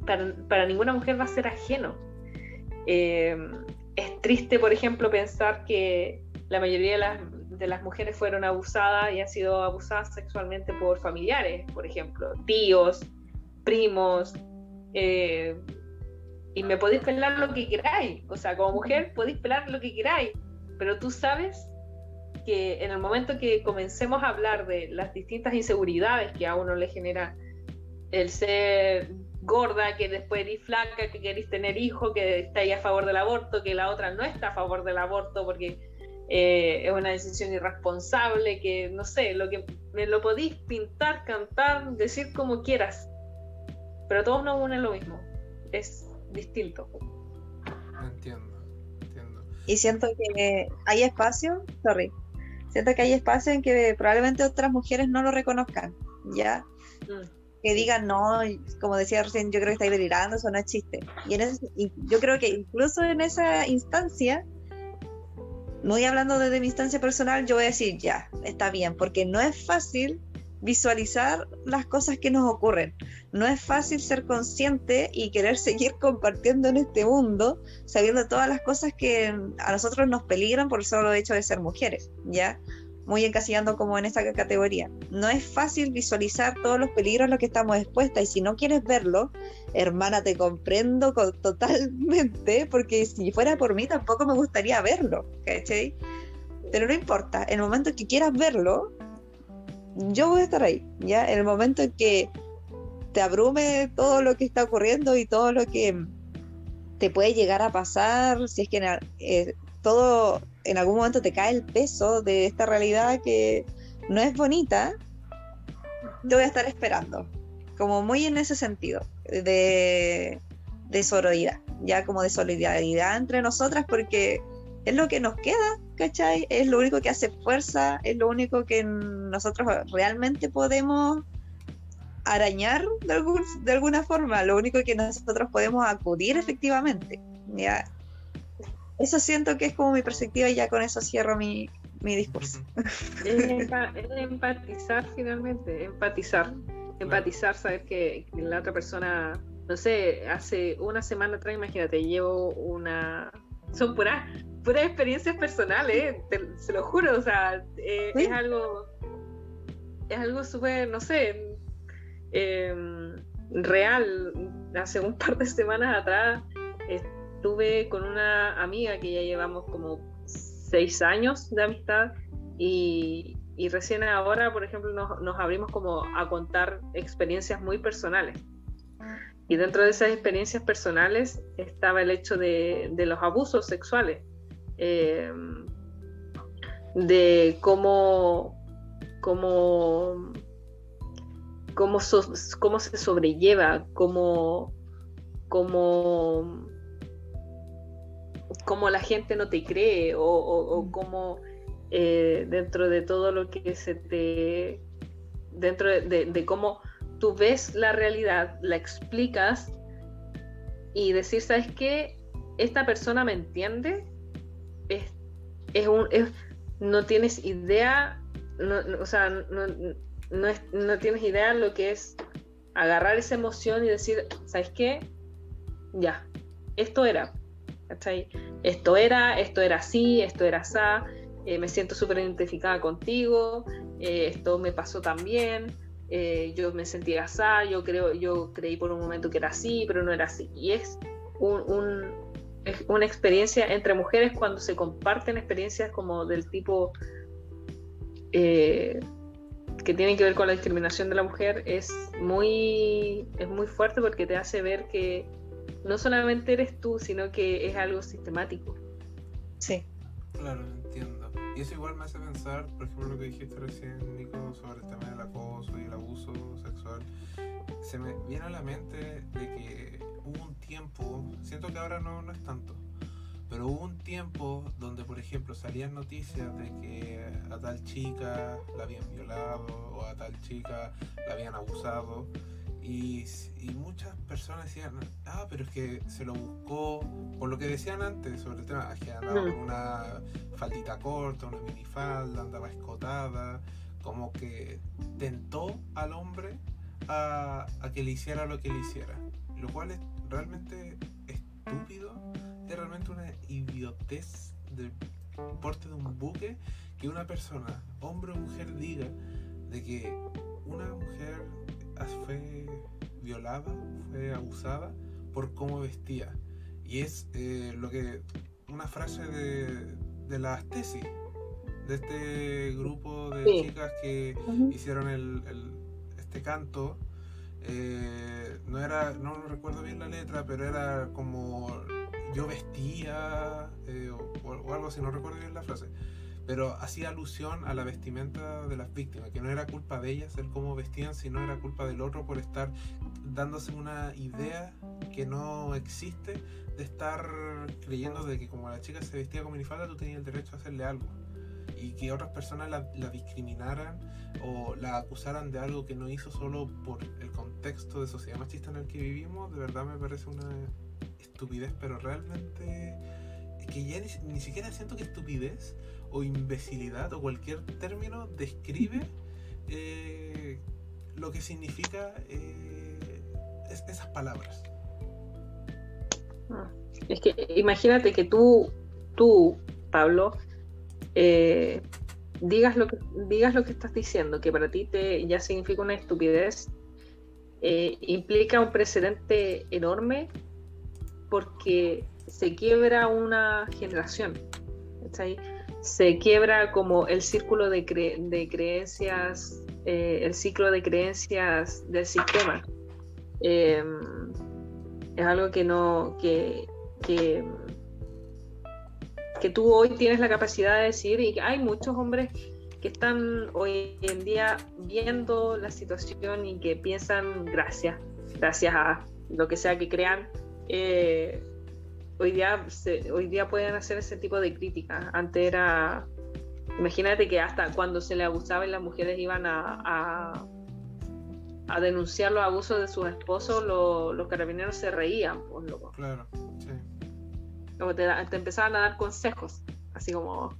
para, ninguna mujer va a ser ajeno. Eh, es triste, por ejemplo, pensar que la mayoría de las, de las, mujeres fueron abusadas y han sido abusadas sexualmente por familiares, por ejemplo, tíos, primos. Eh, y me podéis pelar lo que queráis. O sea, como mujer podéis pelar lo que queráis, pero tú sabes que en el momento que comencemos a hablar de las distintas inseguridades que a uno le genera el ser gorda, que después eres flaca, que queréis tener hijos, que estáis a favor del aborto, que la otra no está a favor del aborto porque eh, es una decisión irresponsable, que no sé, lo que me lo podéis pintar, cantar, decir como quieras, pero todos no unen lo mismo, es distinto. Entiendo, entiendo. Y siento que hay espacio, sorry, siento que hay espacio en que probablemente otras mujeres no lo reconozcan, ¿ya? Mm. Que digan, no, como decía recién, yo creo que estáis delirando, eso no es chiste. Y, en yo creo que incluso en esa instancia, muy hablando desde mi instancia personal, yo voy a decir, ya, está bien, porque no es fácil visualizar las cosas que nos ocurren. No es fácil ser consciente y querer *laughs* seguir compartiendo en este mundo, sabiendo todas las cosas que a nosotros nos peligran por el solo hecho de ser mujeres, ¿ya? Muy encasillando como en esta categoría. No es fácil visualizar todos los peligros a los que estamos expuestas y si no quieres verlo, hermana, te comprendo totalmente, porque si fuera por mí tampoco me gustaría verlo, ¿cachai? Pero no importa, el momento que quieras verlo, yo voy a estar ahí, ¿ya? El momento en que te abrume todo lo que está ocurriendo y todo lo que te puede llegar a pasar, si es que eh, todo en algún momento te cae el peso de esta realidad que no es bonita, te voy a estar esperando, como muy en ese sentido, de, de sororidad, ya como de solidaridad entre nosotras, porque es lo que nos queda, ¿cachai? Es lo único que hace fuerza, es lo único que nosotros realmente podemos arañar de, de alguna forma, lo único que nosotros podemos acudir efectivamente. ¿ya? Eso siento que es como mi perspectiva y ya con eso cierro mi, mi discurso. Es, empatizar finalmente, empatizar. Empatizar, saber que, la otra persona, no sé, hace una semana atrás, imagínate, llevo una... Son puras puras experiencias personales, se lo juro, o sea, eh, es algo, es algo súper, no sé, em, real. Hace un par de semanas atrás estuve con una amiga que ya llevamos como seis años de amistad y, recién ahora, por ejemplo, nos, nos, abrimos como a contar experiencias muy personales. Y dentro de esas experiencias personales estaba el hecho de, de los abusos sexuales, eh, de cómo, cómo, cómo, cómo se sobrelleva, cómo, cómo, cómo la gente no te cree o, o, cómo eh, dentro de todo lo que se te... dentro de, de cómo tú ves la realidad, la explicas y decir, ¿sabes qué? Esta persona me entiende, es, es un, no tienes idea, no, o sea, no, no, no tienes idea lo que es agarrar esa emoción y decir, ¿sabes qué? Ya, esto era, Esto era, esto era así, esto era así, eh, me siento súper identificada contigo, eh, esto me pasó también, eh, yo me sentía así, yo creo, yo creí por un momento que era así, pero no era así. Y es un, una experiencia entre mujeres cuando se comparten experiencias como del tipo eh, que tienen que ver con la discriminación de la mujer, es muy, es muy fuerte porque te hace ver que no solamente eres tú, sino que es algo sistemático. Sí. Claro, entiendo. Y eso igual me hace pensar, por ejemplo, lo que dijiste recién, Nico, sobre el tema del acoso y el abuso sexual. Se me viene a la mente de que hubo un tiempo, siento que ahora no, no es tanto, pero hubo un tiempo donde, por ejemplo, salían noticias de que a tal chica la habían violado o a tal chica la habían abusado y, muchas personas decían, ah, pero es que se lo buscó, por lo que decían antes sobre el tema, que andaba con una faldita corta, una minifalda, andaba escotada, como que tentó al hombre a, que le hiciera lo que le hiciera, lo cual es realmente estúpido, es realmente una idiotez del porte de un buque que una persona, hombre o mujer, diga de que una mujer fue violada, fue abusada por cómo vestía. Y es eh, lo que una frase de, de las tesis de este grupo de chicas que hicieron el, este canto. Eh, no era, no recuerdo bien la letra, pero era como yo vestía eh, o, o, algo así, no recuerdo bien la frase pero hacía alusión a la vestimenta de las víctimas, que no era culpa de ellas el cómo vestían, sino era culpa del otro por estar dándose una idea que no existe de estar creyendo de que como la chica se vestía con minifalda, tú tenías el derecho a hacerle algo. Y que otras personas la, discriminaran o la acusaran de algo que no hizo solo por el contexto de sociedad machista en el que vivimos, de verdad me parece una estupidez, pero realmente que ya ni, ni siquiera siento que estupidez, o imbecilidad o cualquier término describe eh, lo que significa eh, esas palabras. Ah, es que imagínate que tú, tú, Pablo, eh, digas lo que digas lo que estás diciendo, que para ti te ya significa una estupidez, implica un precedente enorme porque se quiebra una generación. ¿está ahí? Se quiebra como el círculo de, de creencias, eh, el ciclo de creencias del sistema. Em, es algo que no, que, que, que, tú hoy tienes la capacidad de decir y hay muchos hombres que están hoy en día viendo la situación y que piensan gracias, gracias a lo que sea que crean. Eh, hoy día, hoy día pueden hacer ese tipo de críticas. Antes era, imagínate que hasta cuando se le abusaba y las mujeres iban a, a, denunciar los abusos de sus esposos, los carabineros se reían. Pues, Claro, sí. Como te, te, empezaban a dar consejos, así como,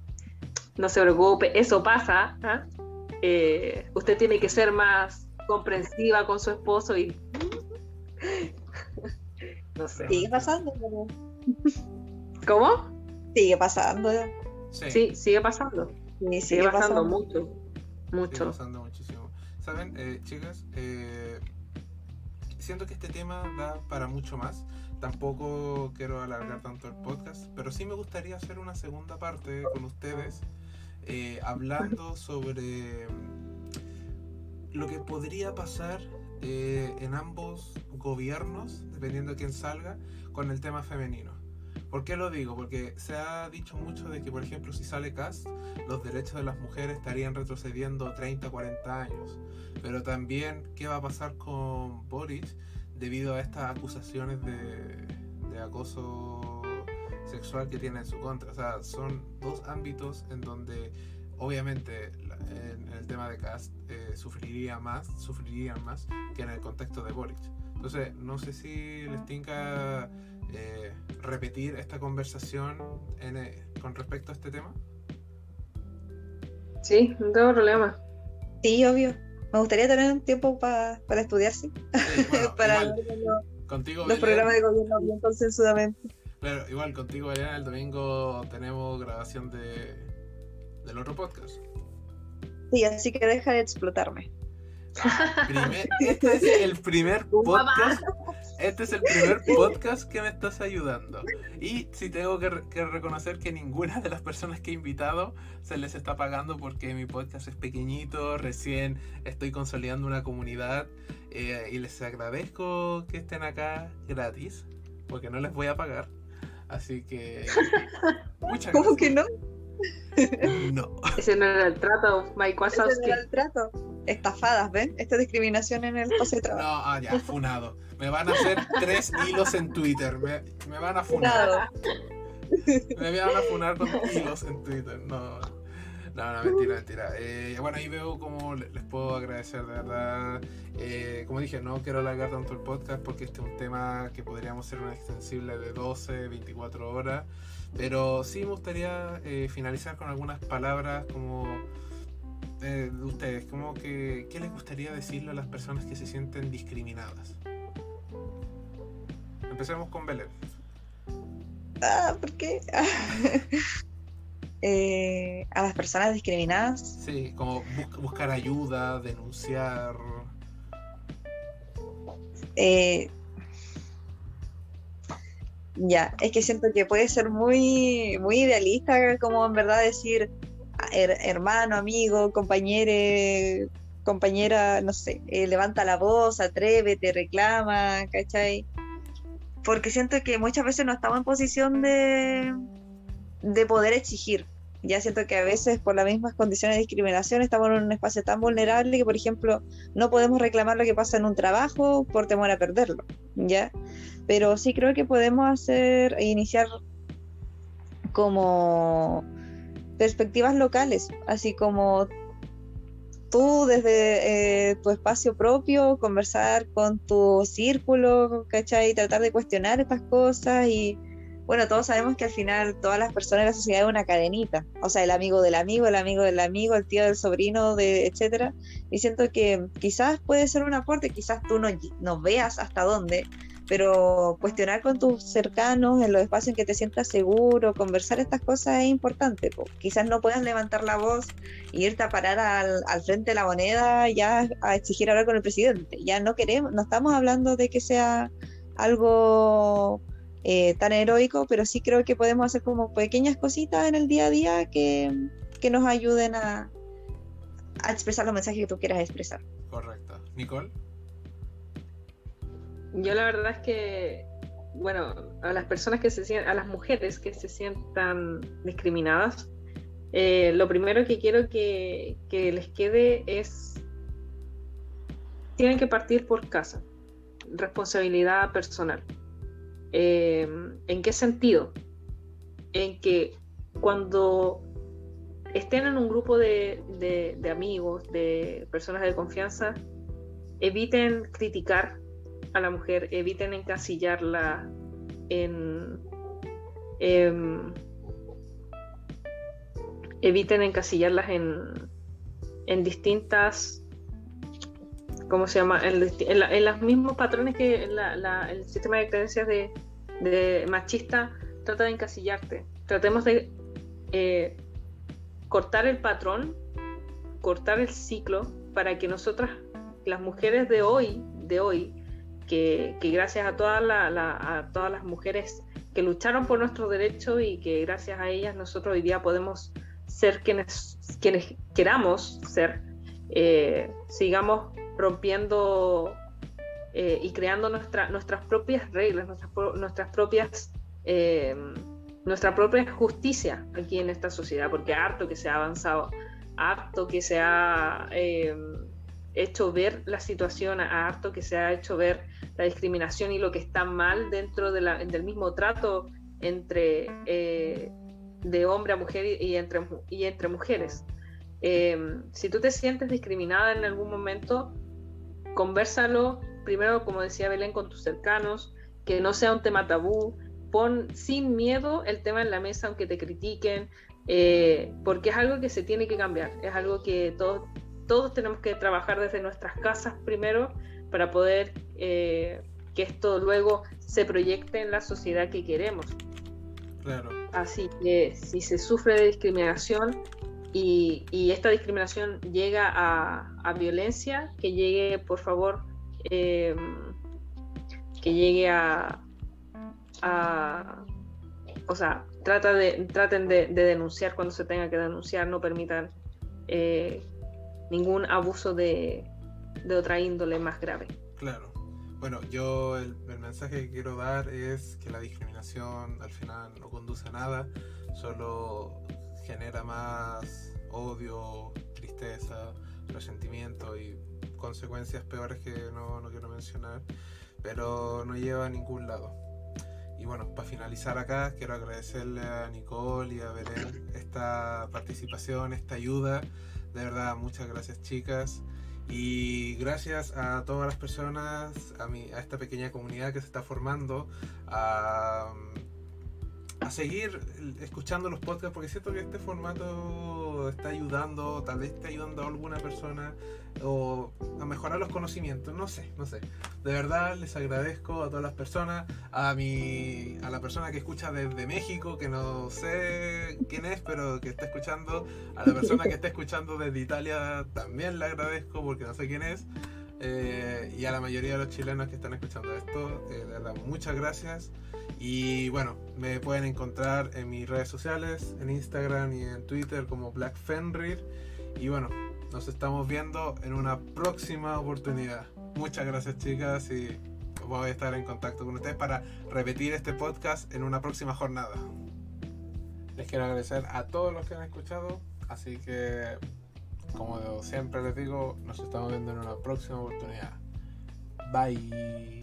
no se preocupe, eso pasa. ¿ah? Eh, usted tiene que ser más comprensiva con su esposo y... *laughs* no sé. Sigue pasando, ¿Cómo? Sigue pasando. Sí, sigue pasando. Sí, Sigue pasando mucho. Sigue Mucho. pasando muchísimo. ¿Saben, eh, chicas? Eh, siento que este tema da para mucho más. Tampoco quiero alargar tanto el podcast, pero sí me gustaría hacer una segunda parte con ustedes, eh, hablando sobre lo que podría pasar eh, en ambos gobiernos, dependiendo de quién salga, con el tema femenino. ¿Por qué lo digo? Porque se ha dicho mucho de que, por ejemplo, si sale Cast, los derechos de las mujeres estarían retrocediendo 30, 40 años. Pero también, ¿qué va a pasar con Boris debido a estas acusaciones de, de acoso sexual que tiene en su contra? O sea, son dos ámbitos en donde, obviamente, en, el tema de Cast eh, sufriría más, sufrirían más que en el contexto de Boris. Entonces, no sé si les tinca eh, repetir esta conversación en, eh, con respecto a este tema. Sí, no tengo problema. Sí, obvio. Me gustaría tener un tiempo pa- para estudiar, sí. Sí, *laughs* bueno, para igual, los, contigo, los Belén, programas de gobierno bien consensuadamente. claro, igual contigo, Belén, el domingo tenemos grabación de, del otro podcast. Sí, así que deja de explotarme. Primer- *laughs* este es el primer podcast. Este es el primer podcast que me estás ayudando. Y sí tengo que, re- que reconocer que ninguna de las personas que he invitado se les está pagando porque mi podcast es pequeñito, recién estoy consolidando una comunidad eh, y les agradezco que estén acá gratis porque no les voy a pagar. Así que *laughs* muchas ¿Cómo que no? No. Ese no era el trato, Mike Ese Wazowski. era el trato. Estafadas, ¿ven? Esta discriminación en el espacio de No, trabajo. ah, ya, funado. Me van a hacer tres hilos en Twitter. Me, me van a funar. Me van a funar con hilos en Twitter. No, no, no mentira, mentira. Eh, bueno, ahí veo cómo le- les puedo agradecer, de verdad. Eh, como dije, no quiero alargar tanto el podcast porque este es un tema que podríamos hacer un extensible de 12, 24 horas. Pero sí me gustaría eh, finalizar con algunas palabras como eh, de ustedes. Como que, ¿Qué les gustaría decirle a las personas que se sienten discriminadas? Empecemos con Belén. Ah, ¿por qué? *laughs* Eh, a las personas discriminadas. Sí, como bus- buscar ayuda, denunciar. eh, ya, es que siento que puede ser muy, muy idealista, como en verdad decir her- hermano, amigo, compañero, compañera, no sé, eh, levanta la voz, atrévete, reclama, ¿cachai? Porque siento que muchas veces no estamos en posición de, de poder exigir. Ya siento que a veces por las mismas condiciones de discriminación estamos en un espacio tan vulnerable que, por ejemplo, no podemos reclamar lo que pasa en un trabajo por temor a perderlo, ¿ya? Pero sí creo que podemos hacer iniciar como perspectivas locales, así como tú desde eh, tu espacio propio, conversar con tu círculo, ¿cachai? Tratar de cuestionar estas cosas y bueno, todos sabemos que al final todas las personas de la sociedad es una cadenita, o sea, el amigo del amigo, el amigo del amigo, el tío del sobrino, de, etcétera. Y siento que quizás puede ser un aporte, quizás tú no, no veas hasta dónde, pero cuestionar con tus cercanos en los espacios en que te sientas seguro, conversar estas cosas es importante. po. Quizás no puedas levantar la voz y irte a parar al, al frente de la moneda ya a exigir hablar con el presidente. Ya no queremos, no estamos hablando de que sea algo eh, tan heroico, pero sí creo que podemos hacer como pequeñas cositas en el día a día que, que nos ayuden a, a expresar los mensajes que tú quieras expresar. Correcto. Nicole. Yo la verdad es que, bueno, a las personas que se sientan, a las mujeres que se sientan discriminadas, eh, lo primero que quiero que, que les quede es, tienen que partir por casa, responsabilidad personal. Eh, ¿En qué sentido? En que cuando estén en un grupo de, de- de amigos, de personas de confianza, eviten criticar a la mujer, eviten encasillarla en... em, eviten encasillarlas en, en distintas... ¿Cómo se llama? En, en la- en los mismos patrones que el sistema de creencias de, de machista trata de encasillarte. tratemos de eh, cortar el patrón, cortar el ciclo para que nosotras, las mujeres de hoy, de hoy, que, gracias a, todas a todas las mujeres que lucharon por nuestros derechos y que gracias a ellas nosotros hoy día podemos ser quienes, quienes queramos ser, eh, sigamos rompiendo eh, y creando nuestra, nuestras propias reglas, nuestras, nuestras propias eh, nuestra propia justicia aquí en esta sociedad, porque harto que se ha avanzado, harto que se ha hecho ver la situación, harto que se ha hecho ver la discriminación y lo que está mal dentro del mismo trato entre eh, de hombre a mujer y, entre, y entre mujeres. Em, si tú te sientes discriminada en algún momento, conversalo. Primero, como decía Belén, con tus cercanos, que no sea un tema tabú, pon sin miedo el tema en la mesa aunque te critiquen, eh, porque es algo que se tiene que cambiar, es algo que todos, todos tenemos que trabajar desde nuestras casas primero para poder eh, que esto luego se proyecte en la sociedad que queremos. Claro. Así que si se sufre de discriminación y, esta discriminación llega a, violencia, que llegue, por favor, em, que llegue a, o sea, trata de, traten de, denunciar cuando se tenga que denunciar, no permitan eh, ningún abuso de, de otra índole más grave. Claro. Bueno, yo el, mensaje que quiero dar es que la discriminación al final no conduce a nada, solo genera más odio, tristeza, resentimiento y consecuencias peores que no, no quiero mencionar, pero no lleva a ningún lado. Y bueno, para finalizar acá, quiero agradecerle a Nicole y a Belén esta participación, esta ayuda. De verdad, muchas gracias chicas. Y gracias a todas las personas, a, mi, a esta pequeña comunidad que se está formando, a, a seguir escuchando los podcasts, porque siento que este formato está ayudando, tal vez está ayudando a alguna persona o a mejorar los conocimientos, no sé, no sé. De verdad les agradezco a todas las personas, a mi a la persona que escucha desde México, que no sé quién es, pero que está escuchando, a la persona que está escuchando desde Italia también le agradezco porque no sé quién es. Eh, y a la mayoría de los chilenos que están escuchando esto, eh, de verdad, muchas gracias. Y bueno, me pueden encontrar en mis redes sociales, en Instagram y en Twitter como Black Fenrir. Y bueno, nos estamos viendo en una próxima oportunidad. Muchas gracias chicas y voy a estar en contacto con ustedes para repetir este podcast en una próxima jornada. Les quiero agradecer a todos los que han escuchado, así que como siempre les digo, nos estamos viendo en una próxima oportunidad. Bye.